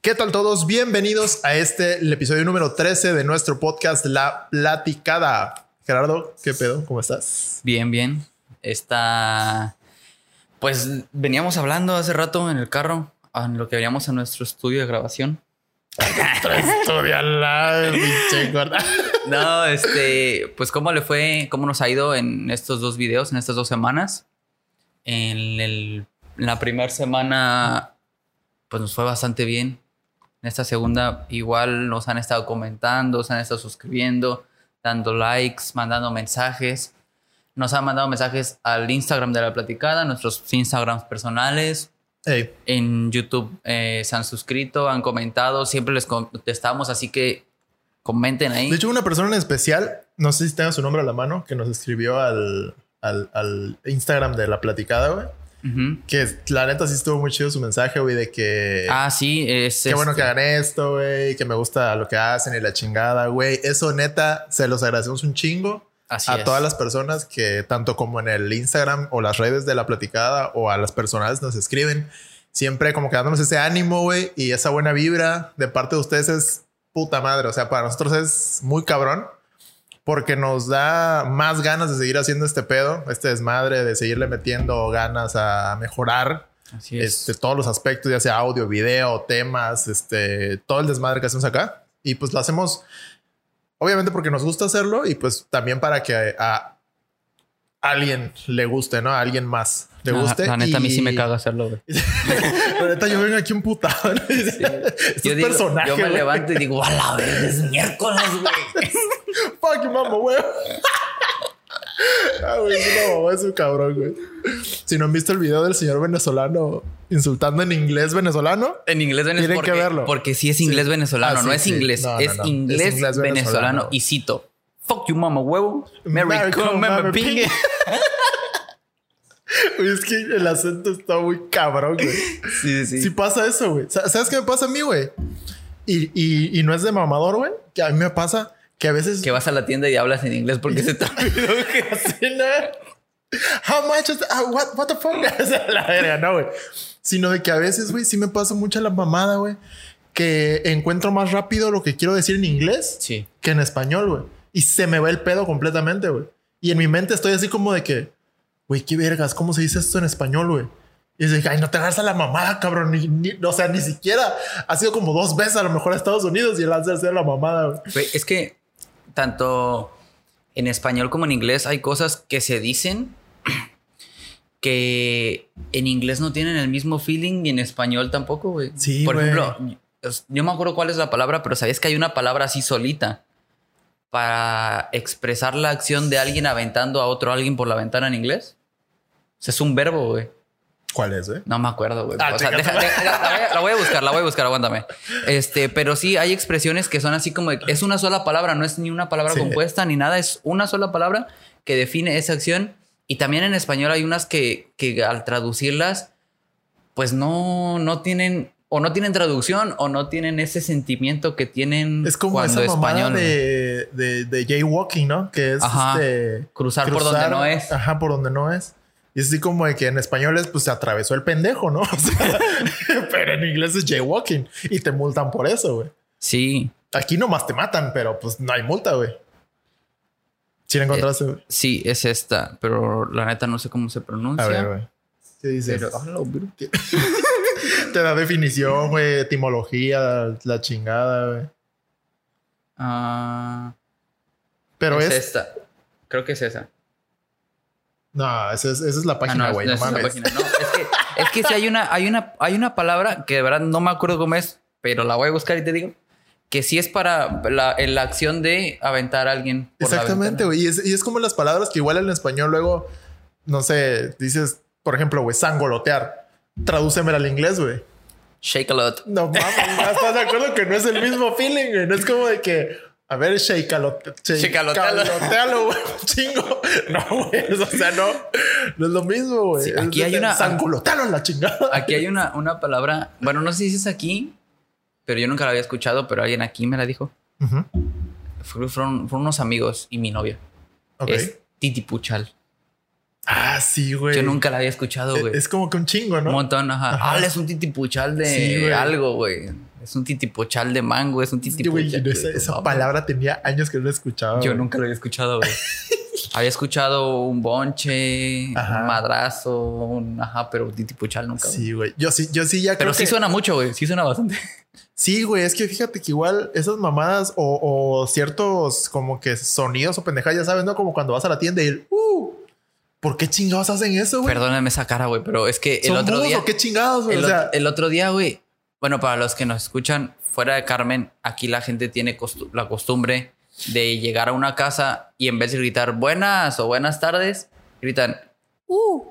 ¿Qué tal todos? Bienvenidos a este, el episodio número 13 de nuestro podcast La Platicada. Gerardo, ¿qué pedo? ¿Cómo estás? Bien, bien. Está... Pues veníamos hablando hace rato en el carro, en lo que veníamos a nuestro estudio de grabación. No, este, pues cómo le fue, cómo nos ha ido en estos dos videos, en estas dos semanas. En, el- en la primera semana, pues nos fue bastante bien. En esta segunda, igual nos han estado comentando, se han estado suscribiendo, dando likes, mandando mensajes. Nos han mandado mensajes al Instagram de la platicada, nuestros Instagrams personales. En YouTube eh, se han suscrito, han comentado, siempre les contestamos, así que comenten ahí. de hecho, una persona en especial, no sé si tenga su nombre a la mano, que nos escribió al, al, al Instagram de La Platicada, güey. Ujú. Que la neta sí estuvo muy chido su mensaje, güey, de que... Ah, sí, es Qué bueno este, que hagan esto, güey, que me gusta lo que hacen y la chingada, güey. Eso neta, se los agradecemos un chingo así a es. todas las personas que tanto como en el Instagram o las redes de la platicada o a las personales nos escriben, siempre como que dándonos ese ánimo, güey, y esa buena vibra de parte de ustedes es puta madre. O sea, para nosotros es muy cabrón porque nos da más ganas de seguir haciendo este pedo, este desmadre, de seguirle metiendo ganas a mejorar Así es. este, todos los aspectos, ya sea audio, video, temas, este, todo el desmadre que hacemos acá. Y pues lo hacemos, obviamente porque nos gusta hacerlo y pues también para que a, alguien le guste, ¿no? A alguien más La- guste. La, neta, a mí sí me caga hacerlo, güey. La neta, yo vengo aquí un putado. ¿no? Este Yo, es digo, personaje. yo me güey. levanto y digo, a la vez es miércoles, güey. Fuck you, mamá, güey. Ah, güey, es una mamá, es un cabrón, güey. Si no han visto el video del señor venezolano insultando en inglés venezolano, En inglés venezolano. Tienen Porque, que verlo. porque sí es inglés Sí. venezolano, Ah, no sí, es sí. inglés, No, no, es, no. Es Inglés venezolano. venezolano. Y cito, fuck you, mama huevo. Merry come, mama. Güey, es que el acento está muy cabrón, güey. Sí, sí. Sí pasa eso, güey. Sa- ¿Sabes qué me pasa a mí, güey? Y, y, y no es de mamador, güey. Que a mí me pasa que a veces... Que vas a la tienda y hablas en inglés porque se te olvidó que no. How much is... ah, what, what the fuck? O sea, la verga, no, güey. Sino de que a veces, güey, sí me pasa mucha la mamada, güey. Que encuentro más rápido lo que quiero decir en inglés Sí. que en español, güey. Y se me va el pedo completamente, güey. Y en mi mente estoy así como de que, güey, qué vergas, ¿cómo se dice esto en español, güey? Y que, ay, no te hagas a la mamada, cabrón. Ni, ni- o sea, ni siquiera ha sido como dos veces a lo mejor a Estados Unidos y él hace hacer la mamada, güey. Güey, Es que tanto en español como en inglés hay cosas que se dicen que en inglés no tienen el mismo feeling y en español tampoco, güey. Sí, Por güey. ejemplo, yo me acuerdo cuál es la palabra, pero ¿sabías que hay una palabra así solita para expresar la acción de alguien aventando a otro alguien por la ventana en inglés? Sea, es un verbo, güey. ¿Cuál es, güey? No me acuerdo, güey. Ah, o sea, chinga deja- tu deja- la, voy a, la voy a buscar, la voy a buscar, aguántame. Este, pero sí hay expresiones que son así como de- es una sola palabra, no es ni una palabra Sí. compuesta ni nada, es una sola palabra que define esa acción. Y también en español hay unas que, que al traducirlas, pues no, no tienen, o no tienen traducción, o no tienen ese sentimiento que tienen Es como cuando esa español. de, de, de jaywalking, ¿no? Que es Ajá. este... Cruzar por donde no es. Ajá, por donde no es. Y así como de que en español es, pues se atravesó el pendejo, ¿no? O sea, pero en inglés es jaywalking y te multan por eso, güey. Sí, Aquí nomás te matan, pero pues no hay multa, güey. Si la encontraste, güey. sí, es esta, pero la neta no sé cómo se pronuncia. A ver, güey. ¿Qué dice? Pero, ah, Te da definición, güey, etimología, la chingada, güey. Ah, Pero es, es. esta. Creo que es esa. No, esa es, esa es la Ah, página, güey. no no. No, es que, es que sí hay una, hay una, hay una palabra que de verdad no me acuerdo cómo es, pero la voy a buscar y te digo que sí es para la, la acción de aventar a alguien. por Exactamente, güey. Y es, y es como las palabras que igual en español luego, no sé, dices, por ejemplo, güey, sangolotear. Tradúcemela al inglés, güey. Shake a lot. No mames, estás de acuerdo que no es el mismo feeling, güey. No es como de que, a ver, shakalote, Shakalotealo. güey, chingo. No, güey, o sea, no, no es lo mismo, güey. Sí, aquí hay una- Sangolotealo en la chingada. Aquí hay una, una palabra, bueno, no sé si es aquí, pero yo nunca la había escuchado, pero alguien aquí me la dijo. Fueron, fueron unos amigos y mi novia. Ok. Es titipuchal. Ah, sí, güey. Yo nunca la había escuchado, güey. Es como que un chingo, ¿no? Un montón, ajá. Ajá. Ah, es un titipuchal de Sí, algo, güey. Es un titipochal de mango, es un titipochal. güey, esa, palabra tenía años que no la escuchaba. Yo güey. nunca lo había escuchado, güey. había escuchado un bonche, Ajá. un madrazo, un ajá, pero titipuchal nunca. güey. Sí, güey. Yo sí, yo sí ya pero creo sí que- suena mucho, güey. Sí suena bastante. Sí, güey, es que fíjate que igual esas mamadas o, o ciertos como que sonidos o pendejadas, ya sabes, ¿no? Como cuando vas a la tienda y el, uh, ¿por qué chingados hacen eso, güey? Perdóname esa cara, güey, pero es que el ¿Son otro día. qué chingados, güey? El, O sea, ot- el otro día, güey. Bueno, para los que nos escuchan fuera de Carmen, aquí la gente tiene costu- la costumbre de llegar a una casa y en vez de gritar buenas o buenas tardes, gritan uh.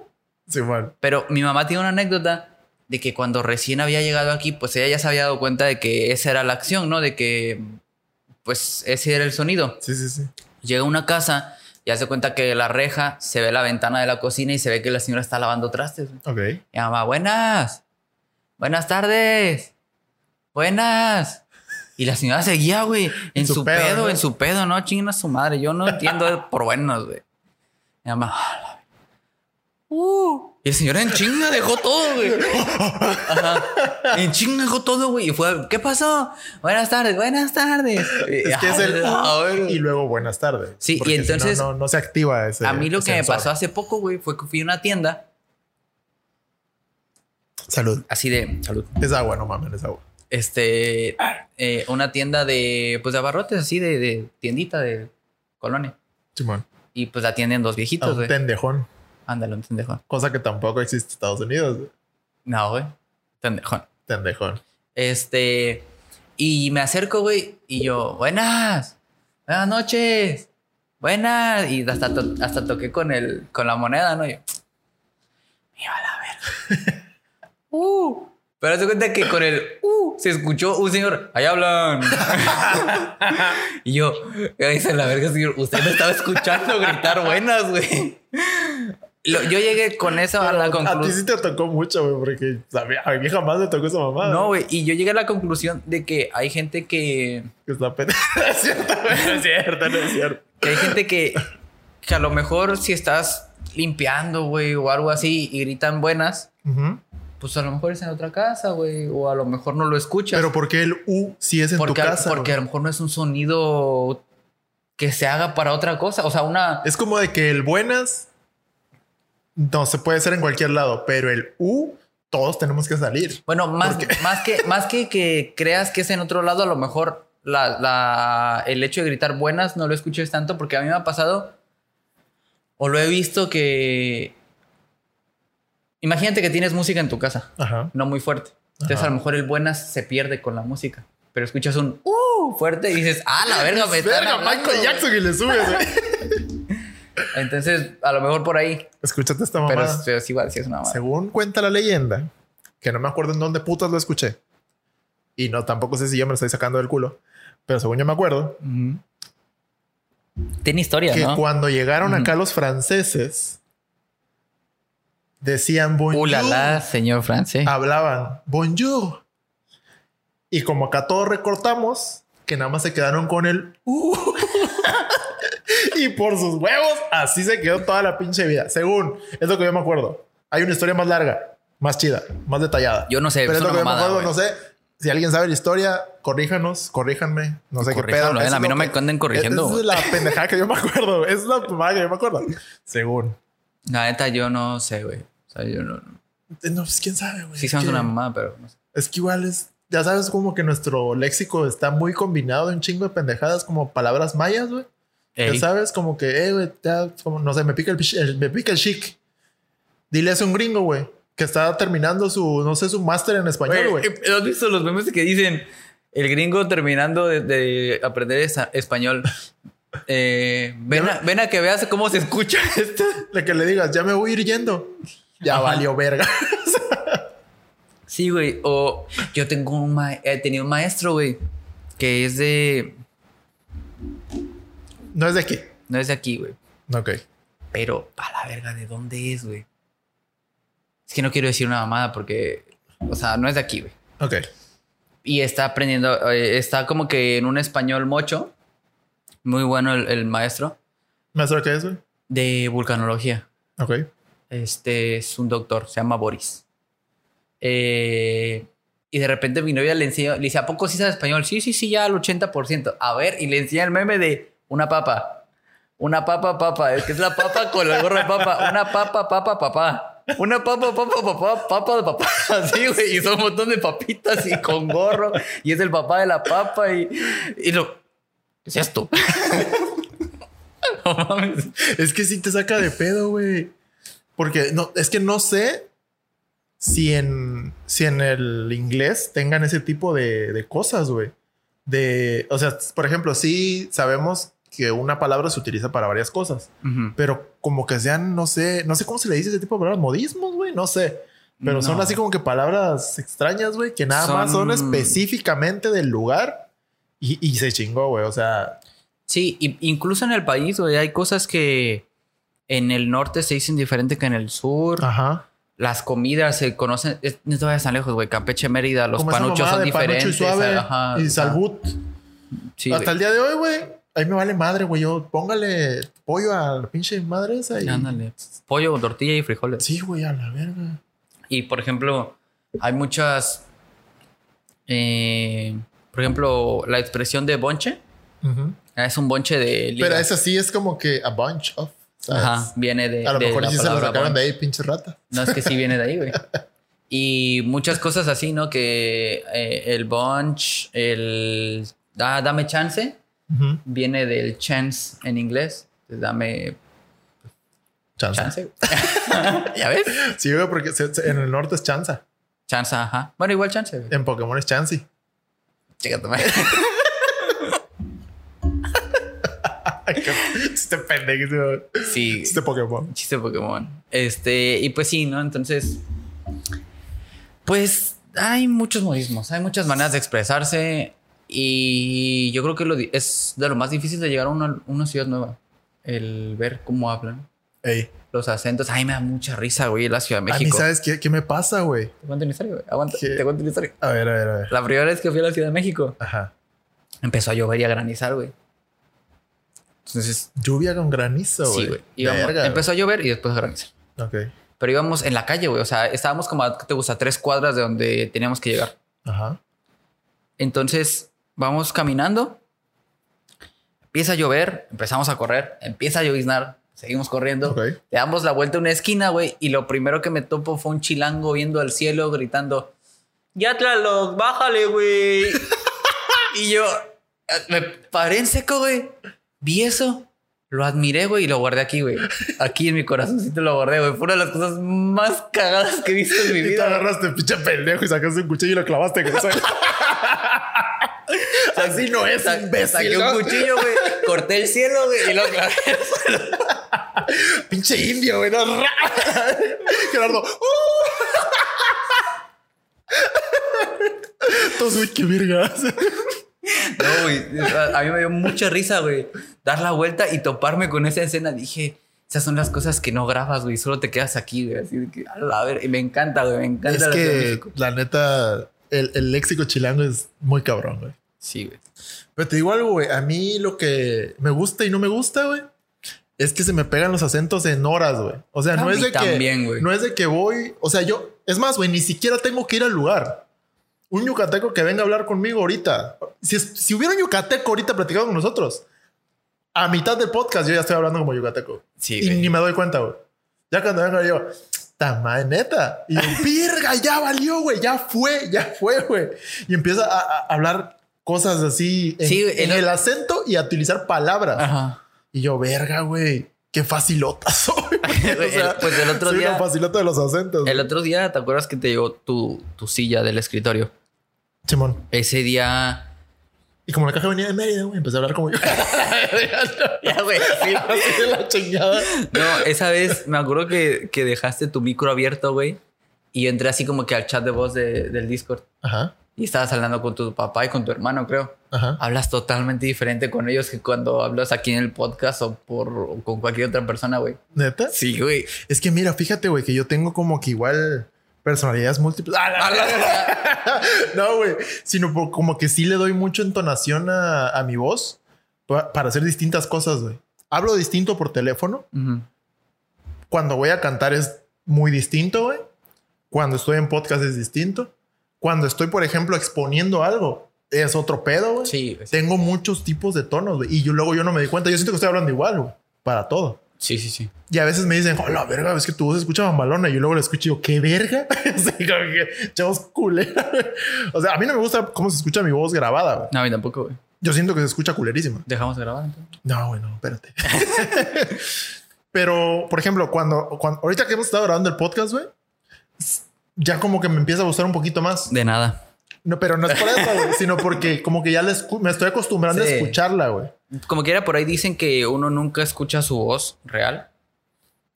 Simón. Pero mi mamá tiene una anécdota de que cuando recién había llegado aquí, pues ella ya se había dado cuenta de que esa era la acción, ¿no? De que, pues ese era el sonido. Sí, sí, sí. Llega a una casa y hace cuenta que la reja se ve la ventana de la cocina y se ve que la señora está lavando trastes. Ok. Mi mamá, buenas. Buenas tardes. Buenas. Y la señora seguía, güey, en su su, pedo, pedo, ¿no? en su pedo, ¿no? Chingan a su madre. Yo no entiendo por buenas, güey. Mi mamá, "Ah, la- uh. Y el señor en chinga dejó todo, güey. Ajá. En chinga dejó todo, güey. Y fue, ¿qué pasó? Buenas tardes, buenas tardes. Es que es el Ah, uh, y luego buenas tardes. Sí, y Porque si no, entonces- no, no se activa ese. A mí lo que me pasó hace poco, güey, fue que fui a una tienda Salud. así de salud. Es agua, no mames, es agua. este eh, una tienda de pues de abarrotes así de, de tiendita de colonia Simón. y pues la atienden dos viejitos un güey tendejón. ándale un tendejón Cosa que tampoco existe en Estados Unidos. no güey tendejón Tendejón. este y me acerco güey y yo buenas buenas noches buenas y hasta to- hasta toqué con el con la moneda no y yo me iba a la verga uh pero se cuenta que con el uh se escuchó un señor, ahí hablan. y yo, dice la verga, señor, usted me estaba escuchando gritar buenas, güey. Yo llegué con eso a la A ti sí conclusión. te tocó mucho, güey, porque a mí, a mí jamás me tocó esa mamada. No, güey, y yo llegué a la conclusión de que hay gente que, Que está. No es cierto, güey, no es cierto, no es cierto. que hay gente que, que a lo mejor si estás limpiando, güey, o algo así y gritan buenas, Ujú. Pues a lo mejor es en otra casa, güey, o a lo mejor no lo escuchas. Pero ¿por qué el U si es en porque, tu a- casa? porque a lo mejor no es un sonido que se haga para otra cosa. O sea, una. Es como de que el buenas no se puede hacer en cualquier lado, pero el U todos tenemos que salir. Bueno, más, más que más que, que creas que es en otro lado, a lo mejor la, la- el hecho de gritar buenas no lo escuches tanto, porque a mí me ha pasado. O lo he visto que. Imagínate que tienes música en tu casa, Ajá. no muy fuerte. Entonces, Ajá. a lo mejor el buenas se pierde con la música. Pero escuchas un uh fuerte y dices, ah, la verga, me están Verga, Michael güey". Jackson y le subes, güey. Entonces, a lo mejor por ahí. Escúchate esta Pero es, pero es igual, sí es una mamada. Según cuenta la leyenda, que no me acuerdo en dónde putas lo escuché. Y no, tampoco sé si yo me lo estoy sacando del culo. Pero según yo me acuerdo. Tiene historia, que ¿no? cuando llegaron Ujú. acá los franceses, decían bonjour. Uh, la, la, señor francés. hablaban bonjour. Y como acá todos recortamos, que nada más se quedaron con el "Uh". y por sus huevos, así se quedó toda la pinche vida. Según, es lo que yo me acuerdo. Hay una historia más larga, más chida, más detallada. Yo no sé, Pero es lo que yo me acuerdo, no sé. Si alguien sabe la historia, corríjanos, corríjanme. No sé qué pedo. Corríjanlo, eh, Eso a mí no me que- anden corrigiendo, Esa es la pendejada que yo me acuerdo. Es la mamada que yo me acuerdo. Según. La neta, yo no sé, güey. O sea, yo no. no. No, pues quién sabe, güey. Sí, que- una mamada, pero no sé. Es que igual es, ya sabes, como que nuestro léxico está muy combinado de un chingo de pendejadas como palabras mayas, güey. Ey, Ya sabes, como que, eh, güey, ya, como, no sé, me pica el, el- me pica el chic. Dile a un gringo, güey, que está terminando su, no sé, su máster en español, güey. eh, ¿Has visto los memes que dicen el gringo terminando de, de aprender esa- español? Eh, ven, a, ven a que veas cómo se escucha esto. De que le digas, ya me voy a ir yendo. Ya Ajá. valió verga. Sí, güey. O yo tengo un ma- he tenido un maestro, güey, que es de. no es de aquí. No es de aquí, güey. Ok. Pero, a la verga, ¿de dónde es, güey? Es que no quiero decir una mamada porque. O sea, no es de aquí, güey. Ok. Y está aprendiendo. eh, está como que en un español mocho. Muy bueno el, el maestro. ¿Maestro qué es, güey? De vulcanología. Ok. Este es un doctor, se llama Boris. Eh, Y de repente mi novia le enseñó, le dice, ¿a poco sí sabes español? Sí, sí, sí, ya al 80%. A ver, y le enseña el meme de una papa. Una papa, papa. Es que es la papa con el gorro de papa. Una papa, papa, papá. Una papa, papa, papá, papa de papá. Así, güey. Y son un montón de papitas y con gorro. Y es el papá de la papa. Y, y lo. ¿Qué es esto? no mames. Es que sí te saca de pedo, güey. Porque no, es que no sé si en, si en el inglés tengan ese tipo de, de cosas, güey. De, o sea, por ejemplo, sí sabemos que una palabra se utiliza para varias cosas, pero como que sean, no sé, no sé cómo se le dice ese tipo de palabras, modismos, güey, no sé. Pero son así como que palabras extrañas, güey, que nada más son específicamente del lugar y, y se chingó, güey. O sea. Sí, incluso en el país, güey, hay cosas que en el norte se dicen diferente que en el sur. Ajá. Las comidas se conocen, no te vayas tan lejos, güey. Campeche, Mérida, los panuchos son diferentes. Y, suave, y salbut. Sí, Hasta el día de hoy, güey Ahí me vale madre, güey. Yo póngale pollo a la pinche madre esa y. Ándale. Pollo, tortilla y frijoles. Sí, güey, a la verga. Y por ejemplo, hay muchas. Eh, por ejemplo, la expresión de bonche. Es un bonche de. Pero esa sí es como que a bunch of. Ajá, viene de. A lo mejor sí se lo sacaron de ahí, pinche rata. No, es que sí viene de ahí, güey. y muchas cosas así, ¿no? Que eh, el bunch, el. Ah, dame chance viene del chance en inglés. dame chance. ¿Ya ves? Sí, porque en el norte es chanza. Chanza, ajá. Bueno, igual chance. En Pokémon es chansey. Chécate, Chiste pendejo. Sí. Chiste Pokémon. Chiste Pokémon. Este, y pues sí, ¿no? Entonces, pues hay muchos modismos, hay muchas maneras de expresarse. Y yo creo que lo es de lo más difícil de llegar a una, una ciudad nueva. El ver cómo hablan. Ey. Los acentos. Ay, me da mucha risa, güey, la Ciudad de México. A mí, ¿sabes qué, qué me pasa, güey? Te cuento una historia, güey. Aguanta, te cuento una historia. A ver, a ver, a ver. La primera vez que fui a la Ciudad de México. Ajá. Empezó a llover y a granizar, güey. Entonces. Lluvia con granizo, güey. Sí, güey. Empezó a llover y después a granizar. Ok. Pero íbamos en la calle, güey. O sea, estábamos como a, ¿qué te gusta? Tres cuadras de donde teníamos que llegar. Ajá. Entonces, vamos caminando, empieza a llover, empezamos a correr, empieza a lloviznar, seguimos corriendo, le damos la vuelta a una esquina, güey, y lo primero que me topo fue un chilango viendo al cielo gritando, ya Tlaloc, bájale, güey. y yo me paré en seco, güey, vi eso. Lo admiré, güey, y lo guardé aquí, güey. Aquí en mi corazoncito lo guardé, güey. Fue una de las cosas más cagadas que he visto en mi vida. Y te agarraste, pinche pendejo, y sacaste un cuchillo y lo clavaste. Así no es, imbécil. Saqué un cuchillo, güey. Corté el cielo, güey, y lo clavé Pinche indio, güey. No. Gerardo. Todos, güey, qué verga. No, güey. A mí me dio mucha risa, güey. Dar la vuelta y toparme con esa escena. Dije, esas son las cosas que no grabas, güey. Solo te quedas aquí, güey. Así que, a ver, y me encanta, güey. Me encanta. Es que, la neta, el, el léxico chilango es muy cabrón, güey. Sí, güey. Pero te digo algo, güey. A mí lo que me gusta y no me gusta, güey, es que se me pegan los acentos en horas, güey. O sea, no es de que. No es de que voy. O sea, yo. Es más, güey, ni siquiera tengo que ir al lugar. Un yucateco que venga a hablar conmigo ahorita. Si, si hubiera un yucateco ahorita platicando con nosotros, a mitad del podcast yo ya estoy hablando como yucateco. Sí. Y ni me doy cuenta, güey. Ya cuando venga yo, madre neta. Y yo, virga, ya valió, güey. Ya fue, ya fue, güey. Y empieza a hablar cosas así en, el, acento y a utilizar palabras. Y yo, verga, güey. Qué facilota soy. pues el otro día. Una facilota de los acentos. El otro día, ¿te acuerdas que te llegó tu, tu silla del escritorio? Simón. Ese día. Y como la caja venía de Mérida, güey, empecé a hablar como yo. ya, güey. Sí, la chingada. No, esa vez me acuerdo que, que dejaste tu micro abierto, güey. Y yo entré así como que al chat de voz de, del Discord. Ajá y estabas hablando con tu papá y con tu hermano, creo. Hablas totalmente diferente con ellos que cuando hablas aquí en el podcast o por con cualquier otra persona, güey. ¿Neta? Sí, güey. Es que mira, fíjate, güey, que yo tengo como que igual personalidades múltiples. ¡Ah, no, güey. Sino como que sí le doy mucha entonación a, mi voz para hacer distintas cosas, güey. Hablo distinto por teléfono. Cuando voy a cantar es muy distinto, güey. Cuando estoy en podcast es distinto cuando estoy, por ejemplo, exponiendo algo, es otro pedo, güey. Sí. Tengo muchos tipos de tonos, güey. Y yo luego yo no me di cuenta. Yo siento que estoy hablando igual, güey. Para todo. Sí, sí, sí. Y a veces me dicen, oh, la verga, es que tu voz se escucha mambalona. Y yo luego la escucho y yo, ¿qué verga? chavos, culera. o sea, a mí no me gusta cómo se escucha mi voz grabada, güey. No, a mí tampoco, güey. Yo siento que se escucha culerísima. Dejamos de grabar entonces. No, güey, no, espérate. Pero, por ejemplo, cuando, cuando ahorita que hemos estado grabando el podcast, güey, ya como que me empieza a gustar un poquito más. De nada. No, pero no es por eso, güey, sino porque como que ya la escu- me estoy acostumbrando Sí. a escucharla, güey. Como quiera, por ahí dicen que uno nunca escucha su voz real.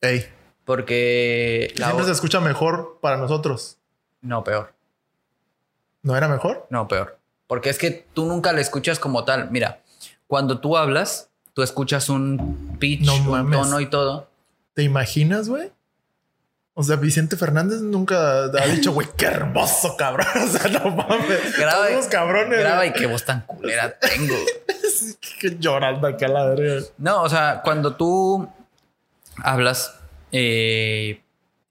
Ey, Porque la siempre se escucha mejor para nosotros. No, peor. ¿No era mejor? No, peor. Porque es que tú nunca la escuchas como tal. Mira, cuando tú hablas, tú escuchas un pitch, No un tono y todo. ¿Te imaginas, güey? O sea, Vicente Fernández nunca ha dicho, güey, qué hermoso, cabrón. O sea, no mames. Graba, Todos los cabrones. graba y qué voz tan culera tengo. Sí, que llorando acá la verga. No, o sea, cuando tú hablas, eh,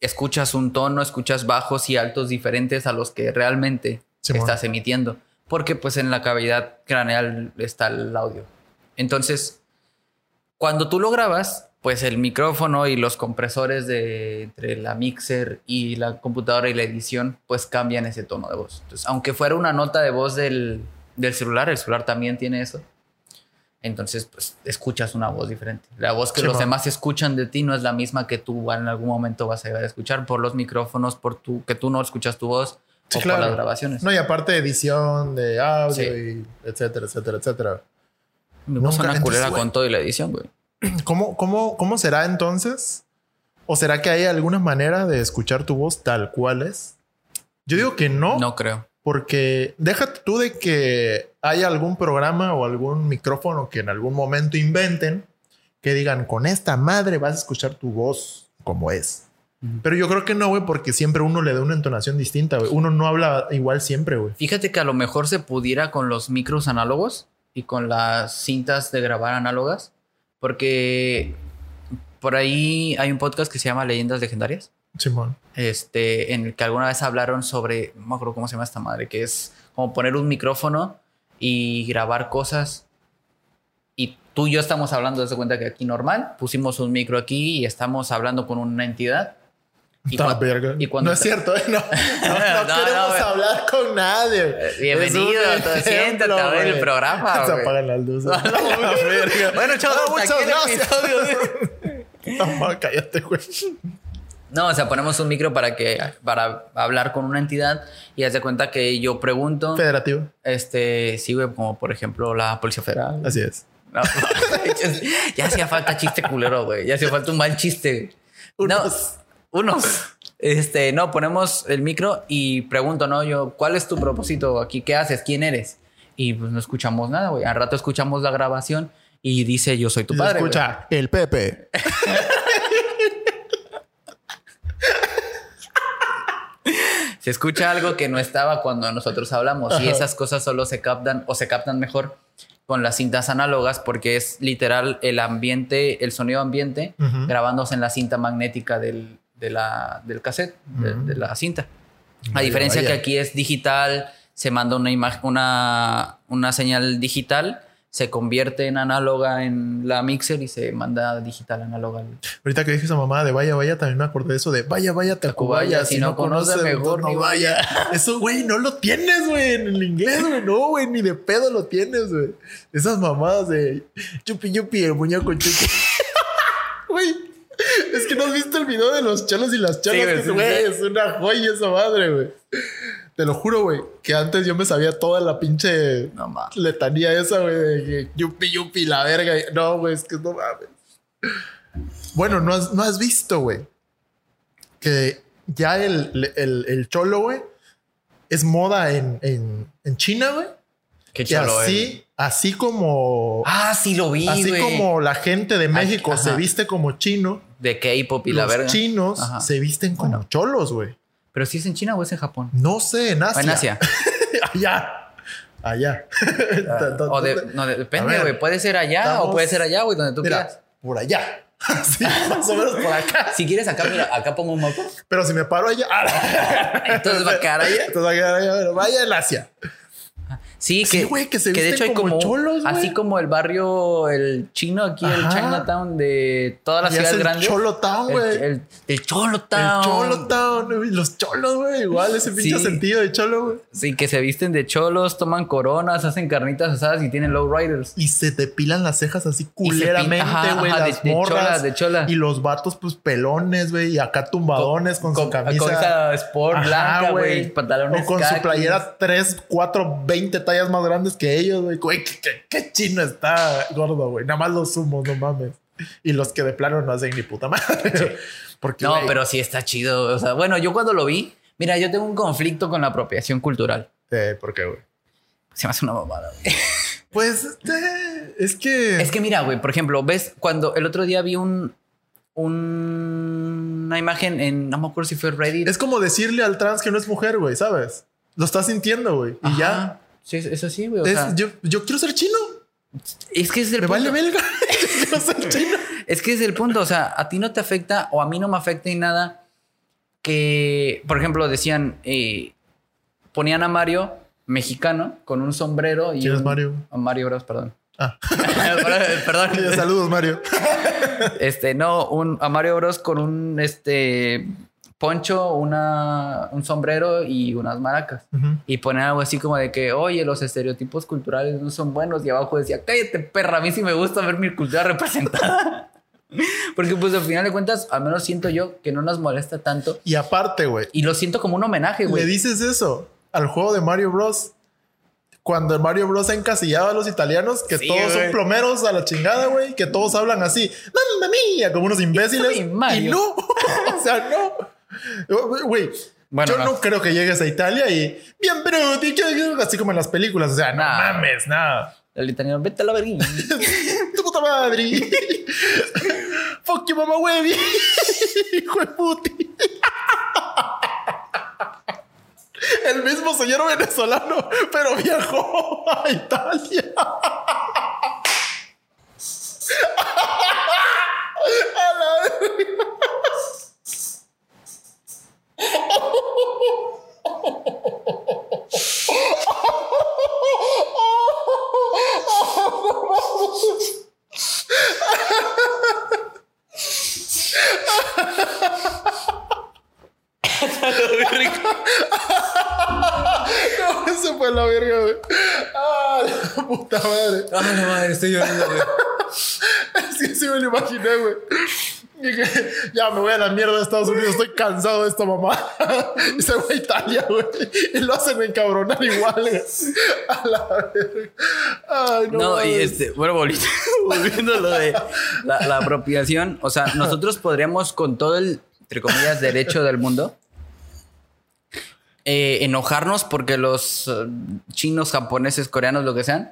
escuchas un tono, escuchas bajos y altos diferentes a los que realmente estás emitiendo. Porque pues en la cavidad craneal está el audio. Entonces, cuando tú lo grabas, pues el micrófono y los compresores de entre la mixer y la computadora y la edición, pues cambian ese tono de voz. Entonces, aunque fuera una nota de voz del, del celular, el celular también tiene eso. Entonces, pues escuchas una voz diferente. La voz que Sí, los demás escuchan de ti no es la misma que tú en algún momento vas a llegar a escuchar por los micrófonos, por tu, que tú no escuchas tu voz Sí, o claro. por las grabaciones. No, y aparte edición de audio Sí. y etcétera, etcétera, etcétera. Nunca- suena entonces, culera con todo y la edición, güey. ¿Cómo, cómo, ¿Cómo será entonces? ¿O será que hay alguna manera de escuchar tu voz tal cual es? Yo digo que no, No creo. porque déjate tú de que haya algún programa o algún micrófono que en algún momento inventen que digan con esta madre vas a escuchar tu voz como es. Pero yo creo que no, güey, porque siempre uno le da una entonación distinta, güey. Uno no habla igual siempre, güey. Fíjate que a lo mejor se pudiera con los micros análogos y con las cintas de grabar análogas, porque por ahí hay un podcast que se llama Leyendas Legendarias, Simón. este, en el que alguna vez hablaron sobre, no me acuerdo cómo se llama esta madre, que es como poner un micrófono y grabar cosas. Y tú y yo estamos hablando, de cuenta que aquí normal, pusimos un micro aquí y estamos hablando con una entidad. Y, y cuando no es cierto, ¿eh? No, no, no No, queremos no, hablar con nadie. Eh, bienvenido, siéntate a ver el programa, Se güey. apagan las luces. No, La verga. Bueno, chavos, No, muchas gracias. No, cállate, güey. No, o sea, ponemos un micro para que para hablar con una entidad y haz de cuenta que yo pregunto, Federativo. este, sí, güey, como por ejemplo la Policía Federal. Así es. No, ya hacía falta chiste culero, güey. Ya hacía falta un mal chiste. No, Unos. Unos. Este, no, ponemos el micro y pregunto, ¿no? Yo, ¿cuál es tu propósito aquí? ¿Qué haces? ¿Quién eres? Y pues no escuchamos nada, güey. Al rato escuchamos la grabación y dice, yo soy tu Y se padre. escucha el Pepe. Se escucha algo que no estaba cuando nosotros hablamos y esas cosas solo se captan o se captan mejor con las cintas análogas porque es literal el ambiente, el sonido ambiente grabándose en la cinta magnética del, de la, del cassette, de, Ujú. de la cinta. A Vaya, diferencia vaya. que aquí es digital, se manda una, imagen una, una señal digital, se convierte en análoga en la mixer y se manda digital análoga. Ahorita que dije esa mamá de vaya, vaya, también me acordé de eso de vaya, vaya, Tacubaya. si no conoce, mejor no vaya. Eso, güey, no lo tienes, güey, en el inglés, güey. No, güey, ni de pedo lo tienes, güey. Esas mamadas de chupi chupi, el muñeco chupi. Güey, es que no has visto el video de los chalos y las chalas. Sí, que, sí, güey, es una joya esa madre, güey. Te lo juro, güey, que antes yo me sabía toda la pinche No letanía esa, güey, de que yupi yupi la verga. No, güey, es que no mames. Bueno, no has, no has visto, güey, que ya el, el, el cholo, güey, es moda en, en, en China, güey. Qué Que cholo, así, eh. así como, Ah, sí lo vi, así como la gente de México se viste como chino, de K-pop y la los verga. chinos Ajá. se visten como Bueno. cholos, güey. Pero si es en China o es en Japón. No sé, en O Asia. en Asia. allá. Allá. o de, no, depende, güey. Puede ser allá o puede ser allá, güey, donde tú Mira, quieras. por allá. Así, más o menos por acá. Si quieres acá, mira, acá pongo un mapa. Pero si me paro allá. Entonces va a quedar allá. Entonces va a quedar allá. Pero vaya el Asia. Sí, Sí, que, güey, que se de visten hecho hay como cholos, güey. así como el barrio el chino aquí el. Chinatown de todas las ciudades el grandes. Cholo Town, güey. El, el Cholo Town. El Cholo Town. Los cholos, güey. Igual ese pinche Sí. sentido de cholo, güey. Sí, que se visten de cholos, toman coronas, hacen carnitas asadas y tienen low riders. Y se depilan las cejas así culeramente, güey. de- Las de morras. chola, de chola. Y los vatos, pues pelones, güey. Y acá tumbadones con, su camisa. Con esa sport Ajá, blanca, güey. Pantalones O con su playera 3, 4, 20 tallas más grandes que ellos, güey. Güey, qué, qué- qué chino está gordo, güey. Nada más los sumos, no mames. Y los que de plano no hacen ni puta madre. Porque, No, pero sí está chido. O sea, bueno, yo cuando lo vi, mira, yo tengo un conflicto con la apropiación cultural. Eh, ¿Por qué, güey? Se me hace una mamada, güey. Pues este, es que. Es que mira, güey, por ejemplo, ves cuando el otro día vi un, un- una imagen en, no me acuerdo si fue Reddit. Es como decirle al trans que no es mujer, güey, ¿sabes? Lo estás sintiendo, güey. Y ya. Sí, eso sí, güey. o Es- sea, yo, yo quiero ser chino. es que es el Me punto. vale belga. yo quiero ser chino. Es que es el punto. O sea, a ti no te afecta o a mí no me afecta ni nada que, por ejemplo, decían, eh, ponían a Mario mexicano con un sombrero y ¿Quién es Mario? a Mario Bros, perdón. Ah. perdón. Saludos, Mario. Este, no, un, a Mario Bros con un este poncho, una, un sombrero y unas maracas. Y poner algo así como de que, oye, los estereotipos culturales no son buenos. Y abajo decía, cállate, perra, a mí sí me gusta ver mi cultura representada. Porque pues al final de cuentas, al menos siento yo que no nos molesta tanto. Y aparte, güey, Y lo siento como un homenaje, le güey. dices eso al juego de Mario Bros. Cuando el Mario Bros ha encasillado a los italianos, que Sí, todos son plomeros a la chingada, güey, que todos hablan así, mamma mía, como unos imbéciles. Y no, o sea, no. Güey, Bueno, yo no. no. creo que llegues a Italia y bien bruti, así como en las películas, o sea, no Nah. mames, nada. El italiano, vete a la verga. tu puta madre. Fuck you, mamá huevi. Hijo de puti. El mismo señor venezolano, pero viajó a Italia. A la. No, se fue la verga, güey. Ah, la puta madre. Ay, la madre, estoy llorando, güey. Es que sí me lo imaginé, güey. Dije, ya me voy a la mierda de Estados Unidos, estoy cansado de esta mamá. Y se fue a Italia, güey. Y lo hacen encabronar igual, güey. A la verga. Ay, no. No, y este, bueno, volviendo, volviendo a lo de la, la apropiación, o sea, nosotros podríamos con todo el, entre comillas, derecho del mundo, eh, enojarnos porque los eh, chinos, japoneses, coreanos, lo que sean,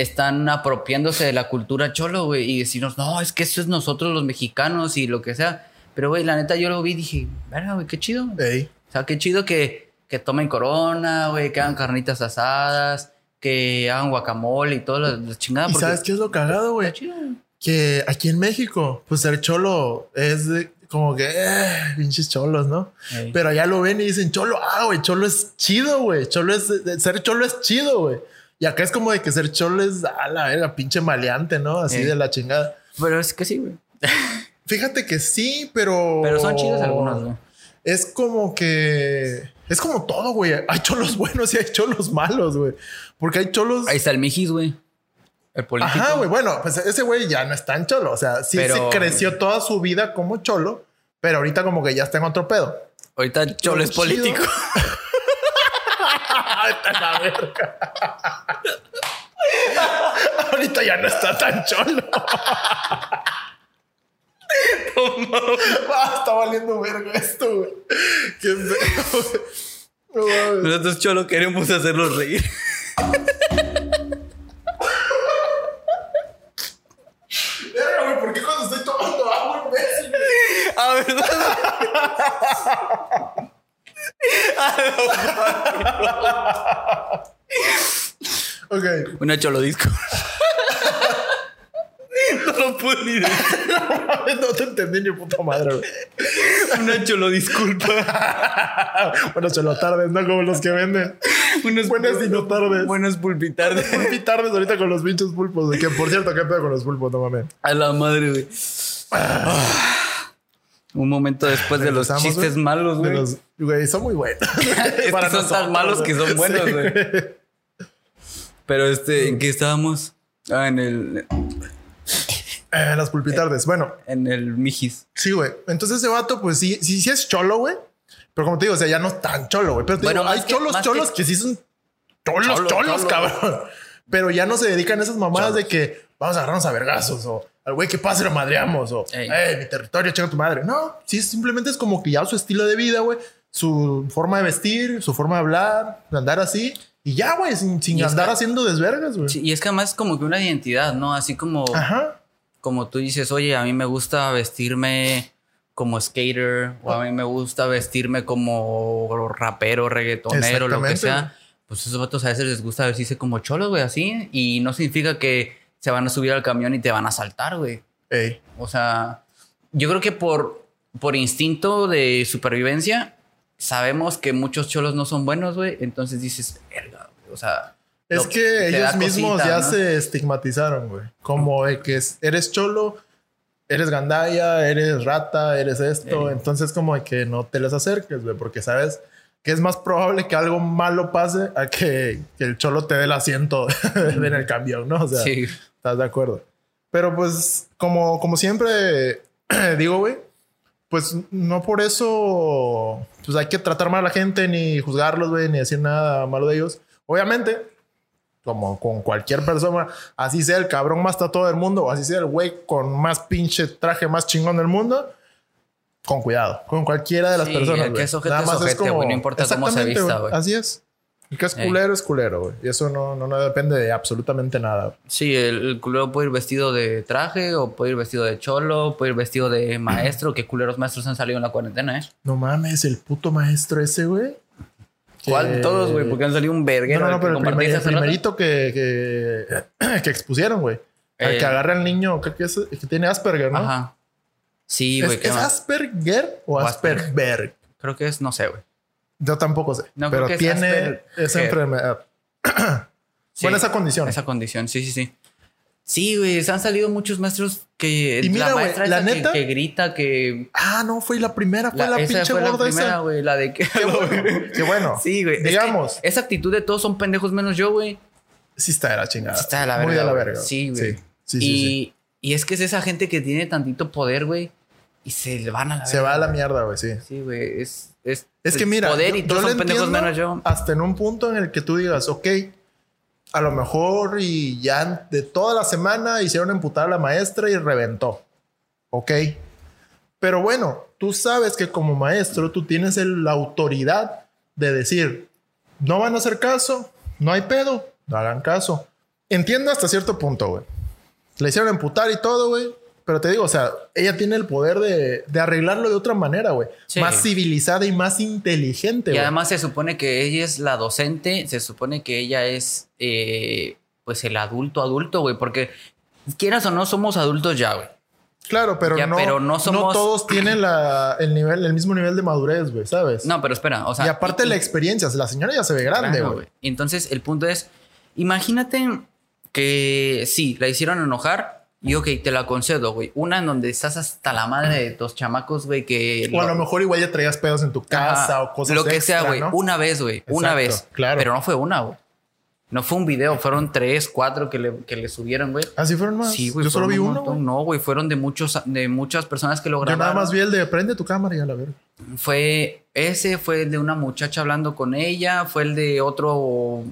están apropiándose de la cultura cholo, güey, y decirnos, no, es que eso es nosotros los mexicanos y lo que sea. Pero, güey, la neta, yo lo vi y dije, verga, güey, qué chido. Ey. O sea, qué chido que, que tomen corona, güey, que hagan carnitas asadas, que hagan guacamole y todas las, las chingadas. ¿Y porque sabes qué es lo cagado, güey? Que aquí en México, pues ser cholo es de- como que, eh, pinches cholos, ¿no? Ey. Pero allá lo ven y dicen, cholo, ah, güey, cholo es chido, güey. Cholo es, ser cholo es chido, güey. Y acá es como de que ser cholo es, a la verga, pinche maleante, ¿no? Así de la chingada. Pero es que sí, güey. Fíjate que sí, pero. Pero son chidos algunos, güey. Es como que. Es como todo, güey. Hay cholos buenos y hay cholos malos, güey. Porque hay cholos. Ahí está el Mijis, güey. El político. Ajá, güey. Bueno, pues ese güey ya no es tan cholo. O sea, sí Pero- se creció toda su vida como cholo, pero ahorita como que ya está en otro pedo. Ahorita Cholo es político. Ahorita la verga. ahorita ya no está tan cholo. Ah, está valiendo verga esto, güey. Qué feo, güey. No. Nosotros Cholo queremos hacerlos reír. Verga, güey, ¿por qué cuando estoy tomando agua, imbécil? Ah, ¿verdad? Ok. Una Cholo disco. no lo puedo ni decir. no te entendí ni puta madre, güey. Una cholo disculpa. bueno, cholo tardes, ¿no? Como los que venden. Unos Buenas y no tardes. Buenos pulpitardes. Pulpi tardes ahorita con los pinches pulpos. Que por cierto, ¿qué pedo con los pulpos? No mames. A la madre, güey. Un momento después de los chistes güey. malos, güey. son muy buenos. Es que son tan malos que son buenos, Sí, güey. Pero este, ¿en qué estábamos? Ah, en el, Eh, las pulpitardes. Bueno, en el Mijis. sí, güey. Entonces ese vato, pues sí, sí, sí es cholo, güey. Pero como te digo, o sea, ya no es tan cholo, güey. Pero te Bueno, digo, hay que- cholos, cholos que- que... sí son cholos, Cholo, cholos, cholo. cabrón. Pero ya no se dedican a esas mamadas de que vamos a agarrarnos a vergazos o al güey que pase lo madreamos o Ey. eh, mi territorio, chinga tu madre. No, sí, simplemente es como que ya su estilo de vida, güey, su forma de vestir, su forma de hablar, de andar así y ya, güey, sin, sin andar que- haciendo desvergas, güey. Sí, y es que además es como que una identidad, ¿no? Así como, Ajá. como tú dices, oye, a mí me gusta vestirme como skater o a mí me gusta vestirme como rapero, reggaetonero, lo que sea. Pues esos vatos a veces les gusta vestirse como cholos, güey, así. Y no significa que se van a subir al camión y te van a saltar, güey. Ey. O sea, yo creo que por, por instinto de supervivencia, sabemos que muchos cholos no son buenos, güey. Entonces dices, verga, güey", o sea. Es lo- que ellos mismos cosita, ya ¿no? se estigmatizaron, güey. Como de que es- eres cholo, eres gandaya, eres rata, eres esto. Ey. Entonces, como de que no te les acerques, güey, porque sabes que es más probable que algo malo pase a que, que el cholo te dé el asiento en el camión, ¿no? O sea, Sí. Estás de acuerdo. Pero pues, como, como siempre digo, güey, pues no por eso pues hay que tratar mal a la gente, ni juzgarlos, güey, ni decir nada malo de ellos. Obviamente, como con cualquier persona, así sea el cabrón más tatuado del mundo, o así sea el güey con más pinche traje más chingón del mundo, con cuidado, con cualquiera de las Sí, personas. el que es ojete Nada es más ojete, güey, no importa cómo se vista, güey. Así es. El que es culero es culero, güey. Y eso no, no, no depende de absolutamente nada. Sí, el, el culero puede ir vestido de traje o puede ir vestido de cholo, puede ir vestido de maestro. ¿Qué culeros maestros han salido en la cuarentena, eh? No mames, el puto maestro ese, güey. ¿Cuál? Que- Todos, güey, porque han salido un verguero. No, no, no, pero el, primer- el primerito que, que, que expusieron, güey. Eh. que agarra al niño, creo que, es, que tiene Asperger, ¿no? Ajá. Sí, ¿Es, güey. ¿qué ¿es? Asperger o O Asperger? Creo que es, no sé, güey. Yo tampoco sé. No, pero creo que tiene esa enfermedad. Sí, bueno, esa condición. Esa condición, sí, sí, sí. Sí, güey, se han salido muchos maestros que. Y mira, la güey, maestra la esa que- neta- que, grita, que. Ah, no, fue la primera, fue la, esa pinche fue la gorda primera, esa. güey, la de que. Qué bueno. Sí, güey. es que Digamos, esa actitud de todos son pendejos menos yo, güey. sí está de la chingada. Sí está de la Muy verga, de la verga. Sí, güey. Sí, sí, sí, y, sí. y es que es esa gente que tiene tantito poder, güey. Y se le van a la Se verga, va a la mierda, güey, sí. Sí, güey. Es, es, Es que mira, Poder y yo- todos yo son pendejos menos yo. Hasta en un punto en el que tú digas, ok, a lo mejor y ya de toda la semana hicieron emputar a la maestra y reventó. Ok. Pero bueno, tú sabes que como maestro tú tienes el- la autoridad de decir, no van a hacer caso, no hay pedo, no hagan caso. Entiendo hasta cierto punto, güey. Le hicieron emputar y todo, güey. Pero te digo, o sea, ella tiene el poder de, de arreglarlo de otra manera, güey. Sí. Más civilizada y más inteligente, Y además se supone que ella es la docente, se supone que ella es eh, pues el adulto adulto, güey, porque quieras o no somos adultos ya, güey. Claro, pero, Ya, no, pero no somos- todos tienen la, el, nivel, el mismo nivel de madurez, güey, ¿sabes? No, pero espera, o sea, y aparte la experiencia, la señora ya se ve grande, güey. Entonces, el punto es, imagínate que sí, la hicieron enojar y ok, te la concedo, güey. Una en donde estás hasta la madre de tus chamacos, güey, que... o a lo- lo mejor igual ya traías pedos en tu casa o cosas Lo que sea, güey. ¿no? Una vez, güey. Una vez. claro. Pero no fue una, güey. No fue un video, fueron tres, cuatro que le, que le subieron, güey. ¿Así fueron más? Sí, güey. Yo solo vi un uno. No, güey, fueron de muchos, de muchas personas que lo Yo grabaron. nada más vi el de prende tu cámara y a la verga. Fue ese, fue el de una muchacha hablando con ella, fue el de otro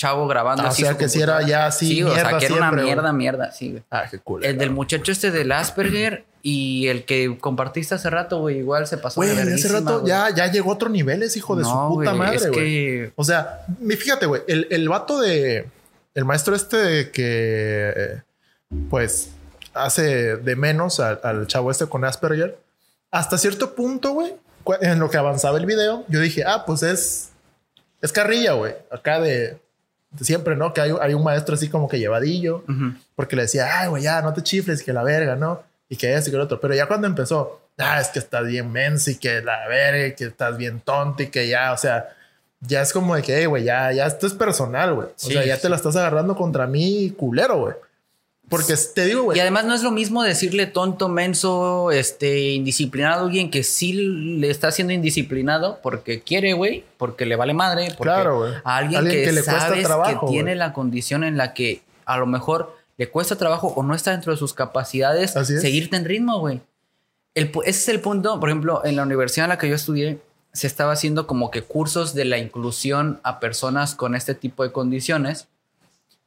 chavo grabando Ah, o así sea, que sí era ya así, Sí, o sea, era una mierda, mierda, sí, güey. Ah, qué cool. El del muchacho este del Asperger y el que compartiste hace rato, güey, igual se pasó Güey, hace rato güey. ya, ya llegó a otro nivel, ese hijo de su puta güey, madre, es güey. que O sea, fíjate, güey, el, el vato de. El maestro este que. Pues hace de menos al, al chavo este con Asperger. Hasta cierto punto, güey, en lo que avanzaba el video, yo dije, ah, pues es. Es carrilla, güey. Acá de. Siempre, ¿no? Que hay, hay un maestro así como que llevadillo, porque le decía, ay, güey, ya, no te chifles, que la verga, ¿no? Y que eso y que lo otro. Pero ya cuando empezó, ah, es que estás bien menso y que la verga, que estás bien tonto y que ya, o sea, ya es como de que, "Ey, güey, ya, ya esto es personal, güey. O Sí, sea, ya sí. te la estás agarrando contra mí, culero, güey. Porque te digo, güey. Y además no es lo mismo decirle tonto, menso, este, indisciplinado a alguien que sí le está siendo indisciplinado porque quiere, güey, porque le vale madre, porque Claro, güey. a alguien, Alguien que, que le cuesta trabajo, que tiene la condición en la que a lo mejor le cuesta trabajo o no está dentro de sus capacidades seguirte en ritmo, güey. Ese es el punto, por ejemplo, en la universidad en la que yo estudié, se estaba haciendo como que cursos de la inclusión a personas con este tipo de condiciones,